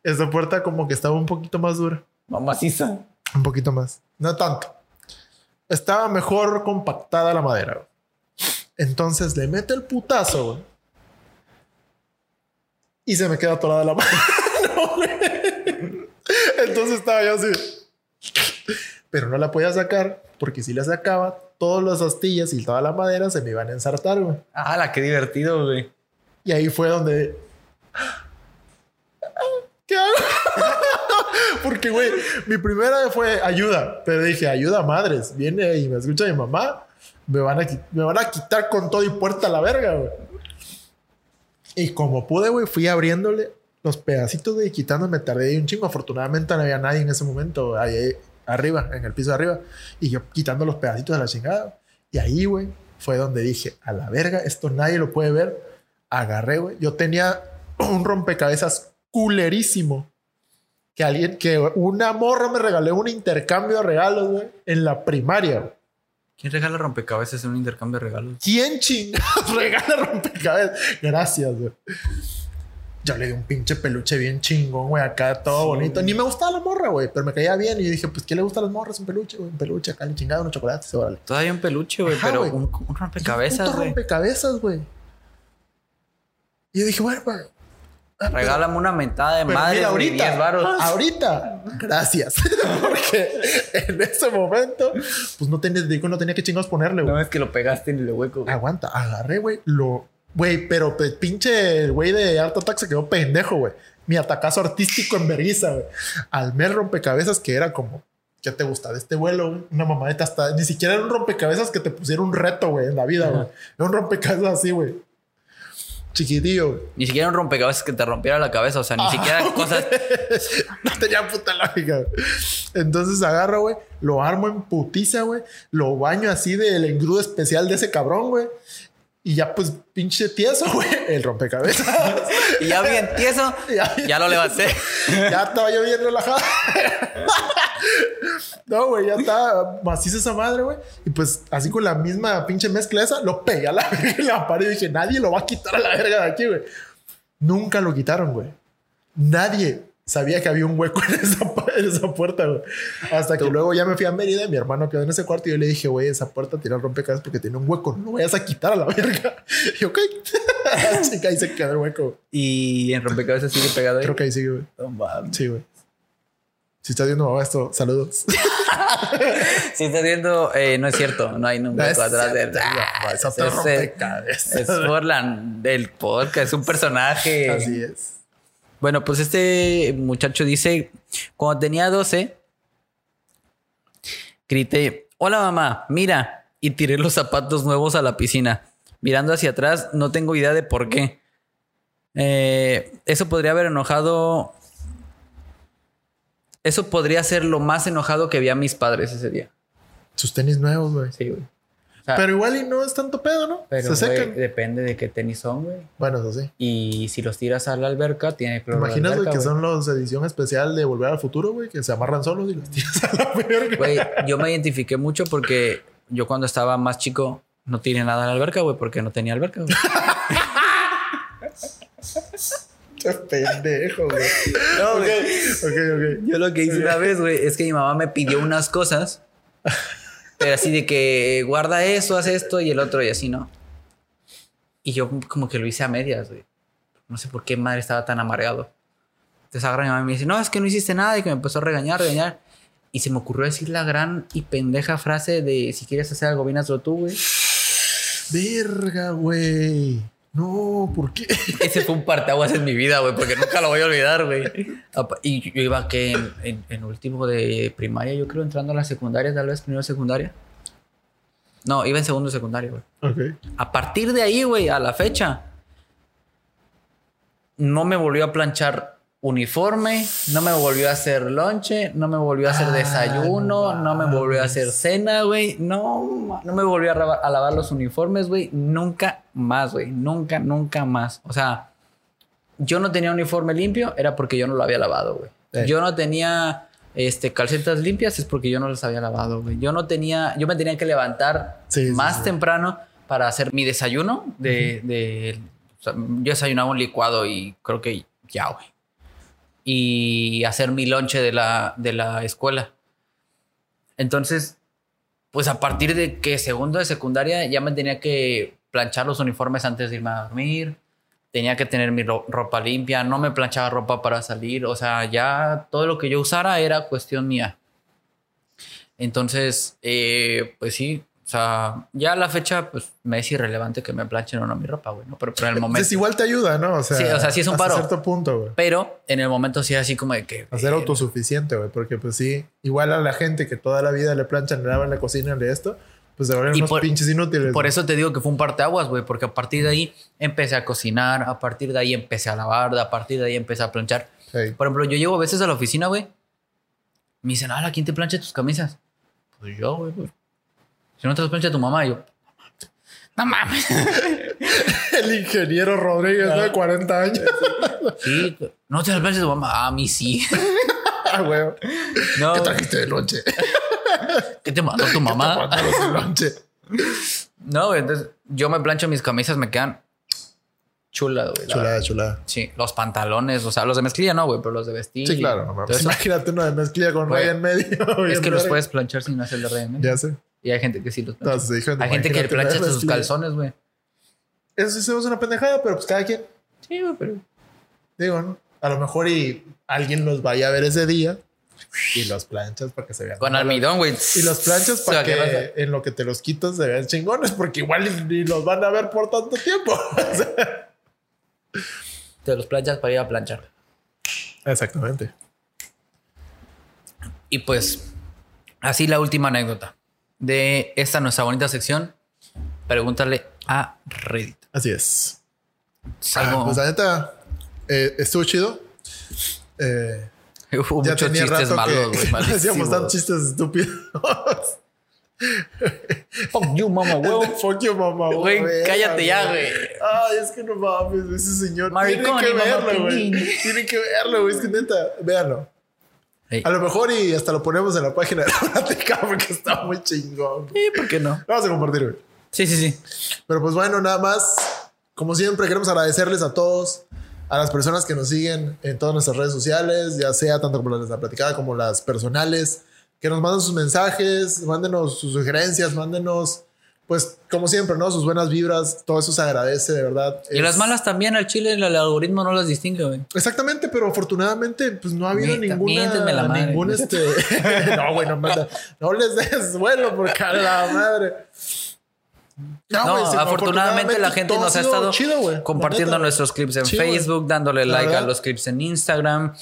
esa puerta como que estaba un poquito más dura. Mamaciza. Un poquito más. No tanto. Estaba mejor compactada la madera. güey. Entonces le mete el putazo, güey. Y se me queda atorada la mano. güey. Entonces estaba yo así. Pero no la podía sacar porque si la sacaba, todas las astillas y toda la madera se me iban a ensartar, güey. Ah, la qué divertido, güey. Y ahí fue donde. ¿Qué hago? Porque, güey, mi primera fue ayuda. Pero dije, ayuda madres. Viene y me escucha mi mamá. Me van a, me van a quitar con todo y puerta a la verga, güey. Y como pude, güey, fui abriéndole los pedacitos de quitando. Me tardé un chingo. Afortunadamente no había nadie en ese momento ahí arriba, en el piso de arriba. Y yo quitando los pedacitos de la chingada. Y ahí, güey, fue donde dije, a la verga, esto nadie lo puede ver. Agarré, güey. Yo tenía un rompecabezas culerísimo. Que alguien, que una morra me regaló un intercambio de regalos, güey, en la primaria. güey. ¿Quién regala rompecabezas en un intercambio de regalos? ¿Quién chingados regala rompecabezas? Gracias, güey. Yo le di un pinche peluche bien chingón, güey, acá todo bonito. Ni me gustaba la morra, güey, pero me caía bien. Y yo dije, pues, ¿qué le gusta a las morras? Un peluche, güey, un peluche acá, le chingada, unos chocolates, órale. Todavía un peluche, güey, Ajá, pero güey. un, un Un rompecabezas, puto güey. rompecabezas, güey. Y yo dije, bueno, pues. ah, pero- Regálame una mentada de madre mira, ahorita, 10 varos. ahorita, gracias. Porque en ese momento, pues no tenía, digo, no tenía que chingados ponerle, güey. No es que lo pegaste en el hueco. güey. Aguanta, agarré, güey, lo. Güey, pero pe- pinche el güey de Art Attack se quedó pendejo, güey. Mi atacazo artístico en vergüenza, güey. Al mes rompecabezas que era como, ¿qué te gusta de este vuelo, güey? Una mamadeta hasta, ni siquiera era un rompecabezas que te pusiera un reto, güey, en la vida, güey. Era un rompecabezas así, güey. Chiquitillo, güey. Ni siquiera un rompecabezas que te rompiera la cabeza. O sea, ni Ah, siquiera güey. cosas. no tenía puta lógica. güey. Entonces agarro, güey, lo armo en putiza, güey. Lo baño así del engrudo especial de ese cabrón, güey. Y ya, pues, pinche tieso, güey, el rompecabezas. y ya bien tieso, Ya- ya lo levanté. ya estaba yo bien relajado. no, güey, ya estaba maciza esa madre, güey. Y pues, así con la misma pinche mezcla esa, lo pegué a la verga en la pared y dije, nadie lo va a quitar a la verga de aquí, güey. Nunca lo quitaron, güey. Nadie sabía que había un hueco en esa, pu- en esa puerta, güey. Hasta que luego ya me fui a Mérida y mi hermano quedó en ese cuarto y yo le dije, güey, esa puerta tiene el rompecabezas porque tiene un hueco. No lo vayas a quitar a la verga. Y ok. Chica, ahí se quedó el hueco. Y en rompecabezas sigue pegado ahí. Creo que ahí sigue, güey. Sí, güey. Si estás viendo mamá esto, saludos. Si estás viendo, eh, no es cierto, no hay un No atrás de es es, es por la del podcast, es un personaje. Así es. Bueno, pues este muchacho dice, cuando tenía 12, grité, hola mamá, mira, y tiré los zapatos nuevos a la piscina. Mirando hacia atrás, no tengo idea de por qué. Eh, eso podría haber enojado... Eso podría ser lo más enojado que vi a mis padres ese día. Sus tenis nuevos, güey. Sí, güey. Sea, Pero igual y no es tanto pedo, ¿no? pero, Se secan. depende de qué tenis son, güey. Bueno, eso sí. Y si los tiras a la alberca, tiene ¿Te cloro imaginas, güey, alberca, que son los edición especial de Volver al Futuro, güey? Que se amarran solos y los tiras a la verga. Güey, yo me identifiqué mucho porque yo cuando estaba más chico no tiré nada a la alberca, güey, porque no tenía alberca, güey. Qué pendejo, güey. No, ok, güey. ok, ok. Yo lo que hice una vez, güey, es que mi mamá me pidió unas cosas, pero así de que guarda eso, haz esto y el otro y así, ¿no? Y yo como que lo hice a medias, güey. No sé por qué madre estaba tan amargado. Entonces agarra mi mamá y me dice, no, es que no hiciste nada y que me empezó a regañar, regañar. Y se me ocurrió decir la gran y pendeja frase de si quieres hacer algo bien, hazlo tú, güey. Verga, güey. No, ¿por qué? Ese fue un parteaguas en mi vida, güey, porque nunca lo voy a olvidar, güey. Y yo iba que en, en- en último de primaria, yo creo, entrando a la secundaria, tal vez primero secundaria. No, iba en segundo secundaria, güey. Ok. A partir de ahí, güey, a la fecha, no me volvió a planchar uniforme, no me volvió a hacer lonche, no me volvió a hacer Ah, desayuno, no no me volvió a hacer cena, güey. No, no me volvió a, raba- a lavar los uniformes, güey. Nunca más, güey. Nunca, nunca más. O sea, yo no tenía uniforme limpio, era porque yo no lo había lavado, güey. Yo no tenía este, calcetas limpias, es porque yo no las había lavado, güey. Yo no tenía, yo me tenía que levantar Sí, más sí. temprano para hacer mi desayuno de, de- o sea, yo desayunaba un licuado y creo que ya, güey. Y hacer mi lonche de la, de la escuela. Entonces, pues a partir de que segundo de secundaria ya me tenía que planchar los uniformes antes de irme a dormir. Tenía que tener mi ro- ropa limpia. No me planchaba ropa para salir. O sea, ya todo lo que yo usara era cuestión mía. Entonces, eh, pues sí. O sea, ya a la fecha, pues me es irrelevante que me planchen o no mi ropa, güey. ¿no? Pero, pero en el momento. Entonces igual te ayuda, ¿no? O sea, Sí, o sea, sí es un hasta paro. cierto punto, güey. Pero en el momento sí era así como de que. Hacer eh, autosuficiente, güey. Porque, pues sí, igual a la gente que toda la vida le planchan, le lavan la cocina, le esto, pues Y unos por- pinches inútiles. Por eso te digo que fue un parteaguas, güey, porque a partir de ahí empecé a cocinar, a partir de ahí empecé a lavar, a partir de ahí empecé a planchar. Hey. Por ejemplo, yo llego a veces a la oficina, güey. Me dicen, ah, ¿quién te plancha tus camisas? Pues yo, güey. pues. Si no te las plancha tu mamá, yo. No mames. El ingeniero Rodríguez, ¿no? de 40 años. Sí, no te las plancha tu mamá. Ah, a mí sí. ah, güey. No, ¿Qué trajiste de lonche? ¿qué te mandó tu mamá? Pantalones de lonche. No, güey, entonces yo me plancho mis camisas, me quedan chulas, güey. Chulada, chulada. Sí, los pantalones, o sea, los de mezclilla no, güey, pero los de vestir. Sí, claro. no y Imagínate uno de mezclilla con raya en medio. es que los puedes planchar sin hacerle raya en medio. Ya sé. Y hay gente que sí los plancha. Entonces, hay gente que plancha de sus calzones, güey. Eso sí se hace una pendejada, pero pues cada quien. Sí, güey, pero... Digo, ¿no? A lo mejor y alguien los vaya a ver ese día y los planchas para que se vean. Con almidón, güey. Y los planchas para ¿qué pasa? que en lo que te los quitas se vean chingones, porque igual ni, los van a ver por tanto tiempo. Te los planchas para ir a planchar. Exactamente. Y pues, así la última anécdota de esta nuestra bonita sección. Pregúntale a Reddit. Así es. Algo- Ah, pues la neta, eh, estuvo chido. Eh, Hubo ya muchos tenía chistes rato malos, que güey. decíamos malísimos. tantos chistes estúpidos. Fuck you, mamá, huevo. Fuck you, mamá, Güey, verga, cállate ya, güey. Ay, es que no mames, ese señor. Maricón Tienen que verlo, güey. Tienen que verlo, güey. Es que neta, véanlo. Ey. A lo mejor y hasta lo ponemos en la página de la plática porque está muy chingón. Sí, ¿por qué no? Vamos a compartir, güey. Sí, sí, sí. Pero pues bueno, nada más. Como siempre, queremos agradecerles a todos, a las personas que nos siguen en todas nuestras redes sociales, ya sea tanto como las de la platicada como las personales, que nos manden sus mensajes, mándenos sus sugerencias, mándenos, pues como siempre, ¿no? Sus buenas vibras, todo eso se agradece, de verdad. Y Es- las malas también al chile el algoritmo no las distingue, güey. Exactamente, pero afortunadamente, pues no ha habido Neta, ninguna. la madre. ningún este. no, güey, no, manda- no les des vuelo porque a la madre. No, afortunadamente la gente nos ha estado chido, compartiendo nuestros clips en. Facebook, dándole like a los clips en Instagram.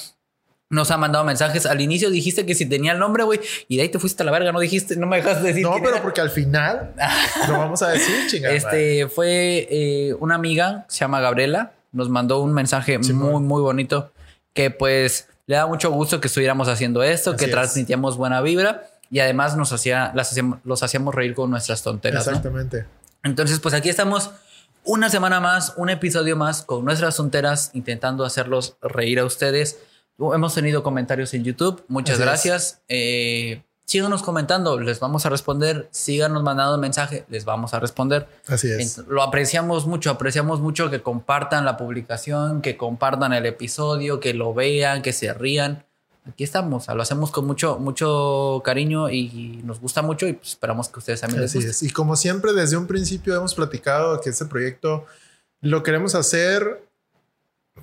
Nos ha mandado mensajes. Al inicio dijiste que si tenía el nombre, güey, y de ahí te fuiste a la verga, no dijiste, no me dejaste decir. No, pero era. porque al final lo vamos a decir, chingada. madre. Este fue eh, una amiga, se llama Gabriela, nos mandó un mensaje muy, muy bonito que pues le da mucho gusto que estuviéramos haciendo esto, Así que es. transmitíamos buena vibra y además nos hacía, las hacíamos, los hacíamos reír con nuestras tonteras. ¿no? Exactamente. Entonces, pues aquí estamos una semana más, un episodio más con nuestras tonteras, intentando hacerlos reír a ustedes. Hemos tenido comentarios en YouTube, muchas Así gracias. Eh, síganos comentando, les vamos a responder. Síganos mandando mensaje, les vamos a responder. Así es. Ent- Lo apreciamos mucho, apreciamos mucho que compartan la publicación, que compartan el episodio, que lo vean, que se rían. Aquí estamos, lo hacemos con mucho, mucho cariño y nos gusta mucho y pues esperamos que ustedes también les Así guste. es. Y como siempre, desde un principio hemos platicado que este proyecto lo queremos hacer,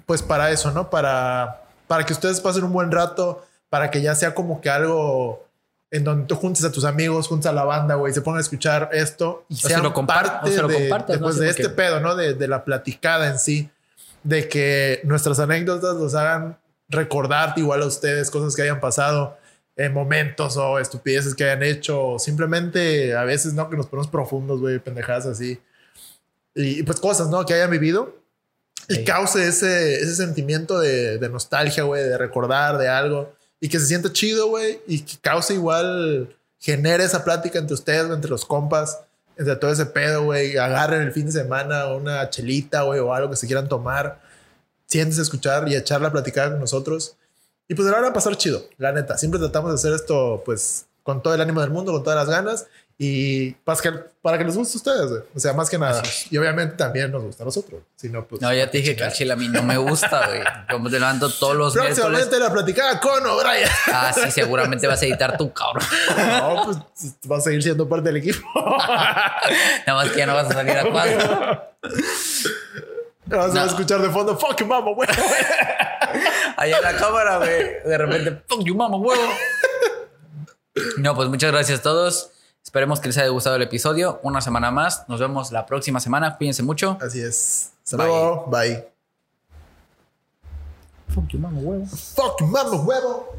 pues para eso, ¿no? Para, para que ustedes pasen un buen rato, para que ya sea como que algo en donde tú juntes a tus amigos, juntes a la banda, güey, se pongan a escuchar esto y se sean lo compar- parte o se lo de, compartas, de, este pedo, ¿no? De, de la platicada en sí, de que nuestras anécdotas los hagan recordar igual a ustedes cosas que hayan pasado en momentos o estupideces que hayan hecho, o simplemente a veces, ¿no? Que nos ponemos profundos, güey, pendejadas así. Y, y, pues cosas, ¿no? Que hayan vivido y Sí. cause ese, ese sentimiento de, de nostalgia, güey, de recordar de algo y que se sienta chido, güey, y que cause igual, genere esa plática entre ustedes, entre los compas, entre todo ese pedo, güey, agarren el fin de semana una chelita, güey, o algo que se quieran tomar, siéntense a escuchar y a echar la platicada con nosotros. Y pues la van a pasar chido, la neta. Siempre tratamos de hacer esto, pues, con todo el ánimo del mundo, con todas las ganas y para que, para que les guste a ustedes, güey. O sea, más que nada. Y obviamente también nos gusta a nosotros. Si no, pues. No, ya te dije que el chile a mí no me gusta, güey. Como te levanto todos los miércoles. Próximamente la platicada con O'Brien. Ah, sí, seguramente vas a editar tú, cabrón. no, pues vas a seguir siendo parte del equipo. Nada más que ya no vas a salir a cuatro. Vas a No. escuchar de fondo, fuck you, mama, güey. Allá en la cámara, güey. De repente, fuck you, mama, huevo. No, pues muchas gracias a todos. Esperemos que les haya gustado el episodio. Una semana más. Nos vemos la próxima semana. Cuídense mucho. Así es. Hasta Bye. luego. Bye. Fuck you, mama, huevo. Fuck you, mama, huevo.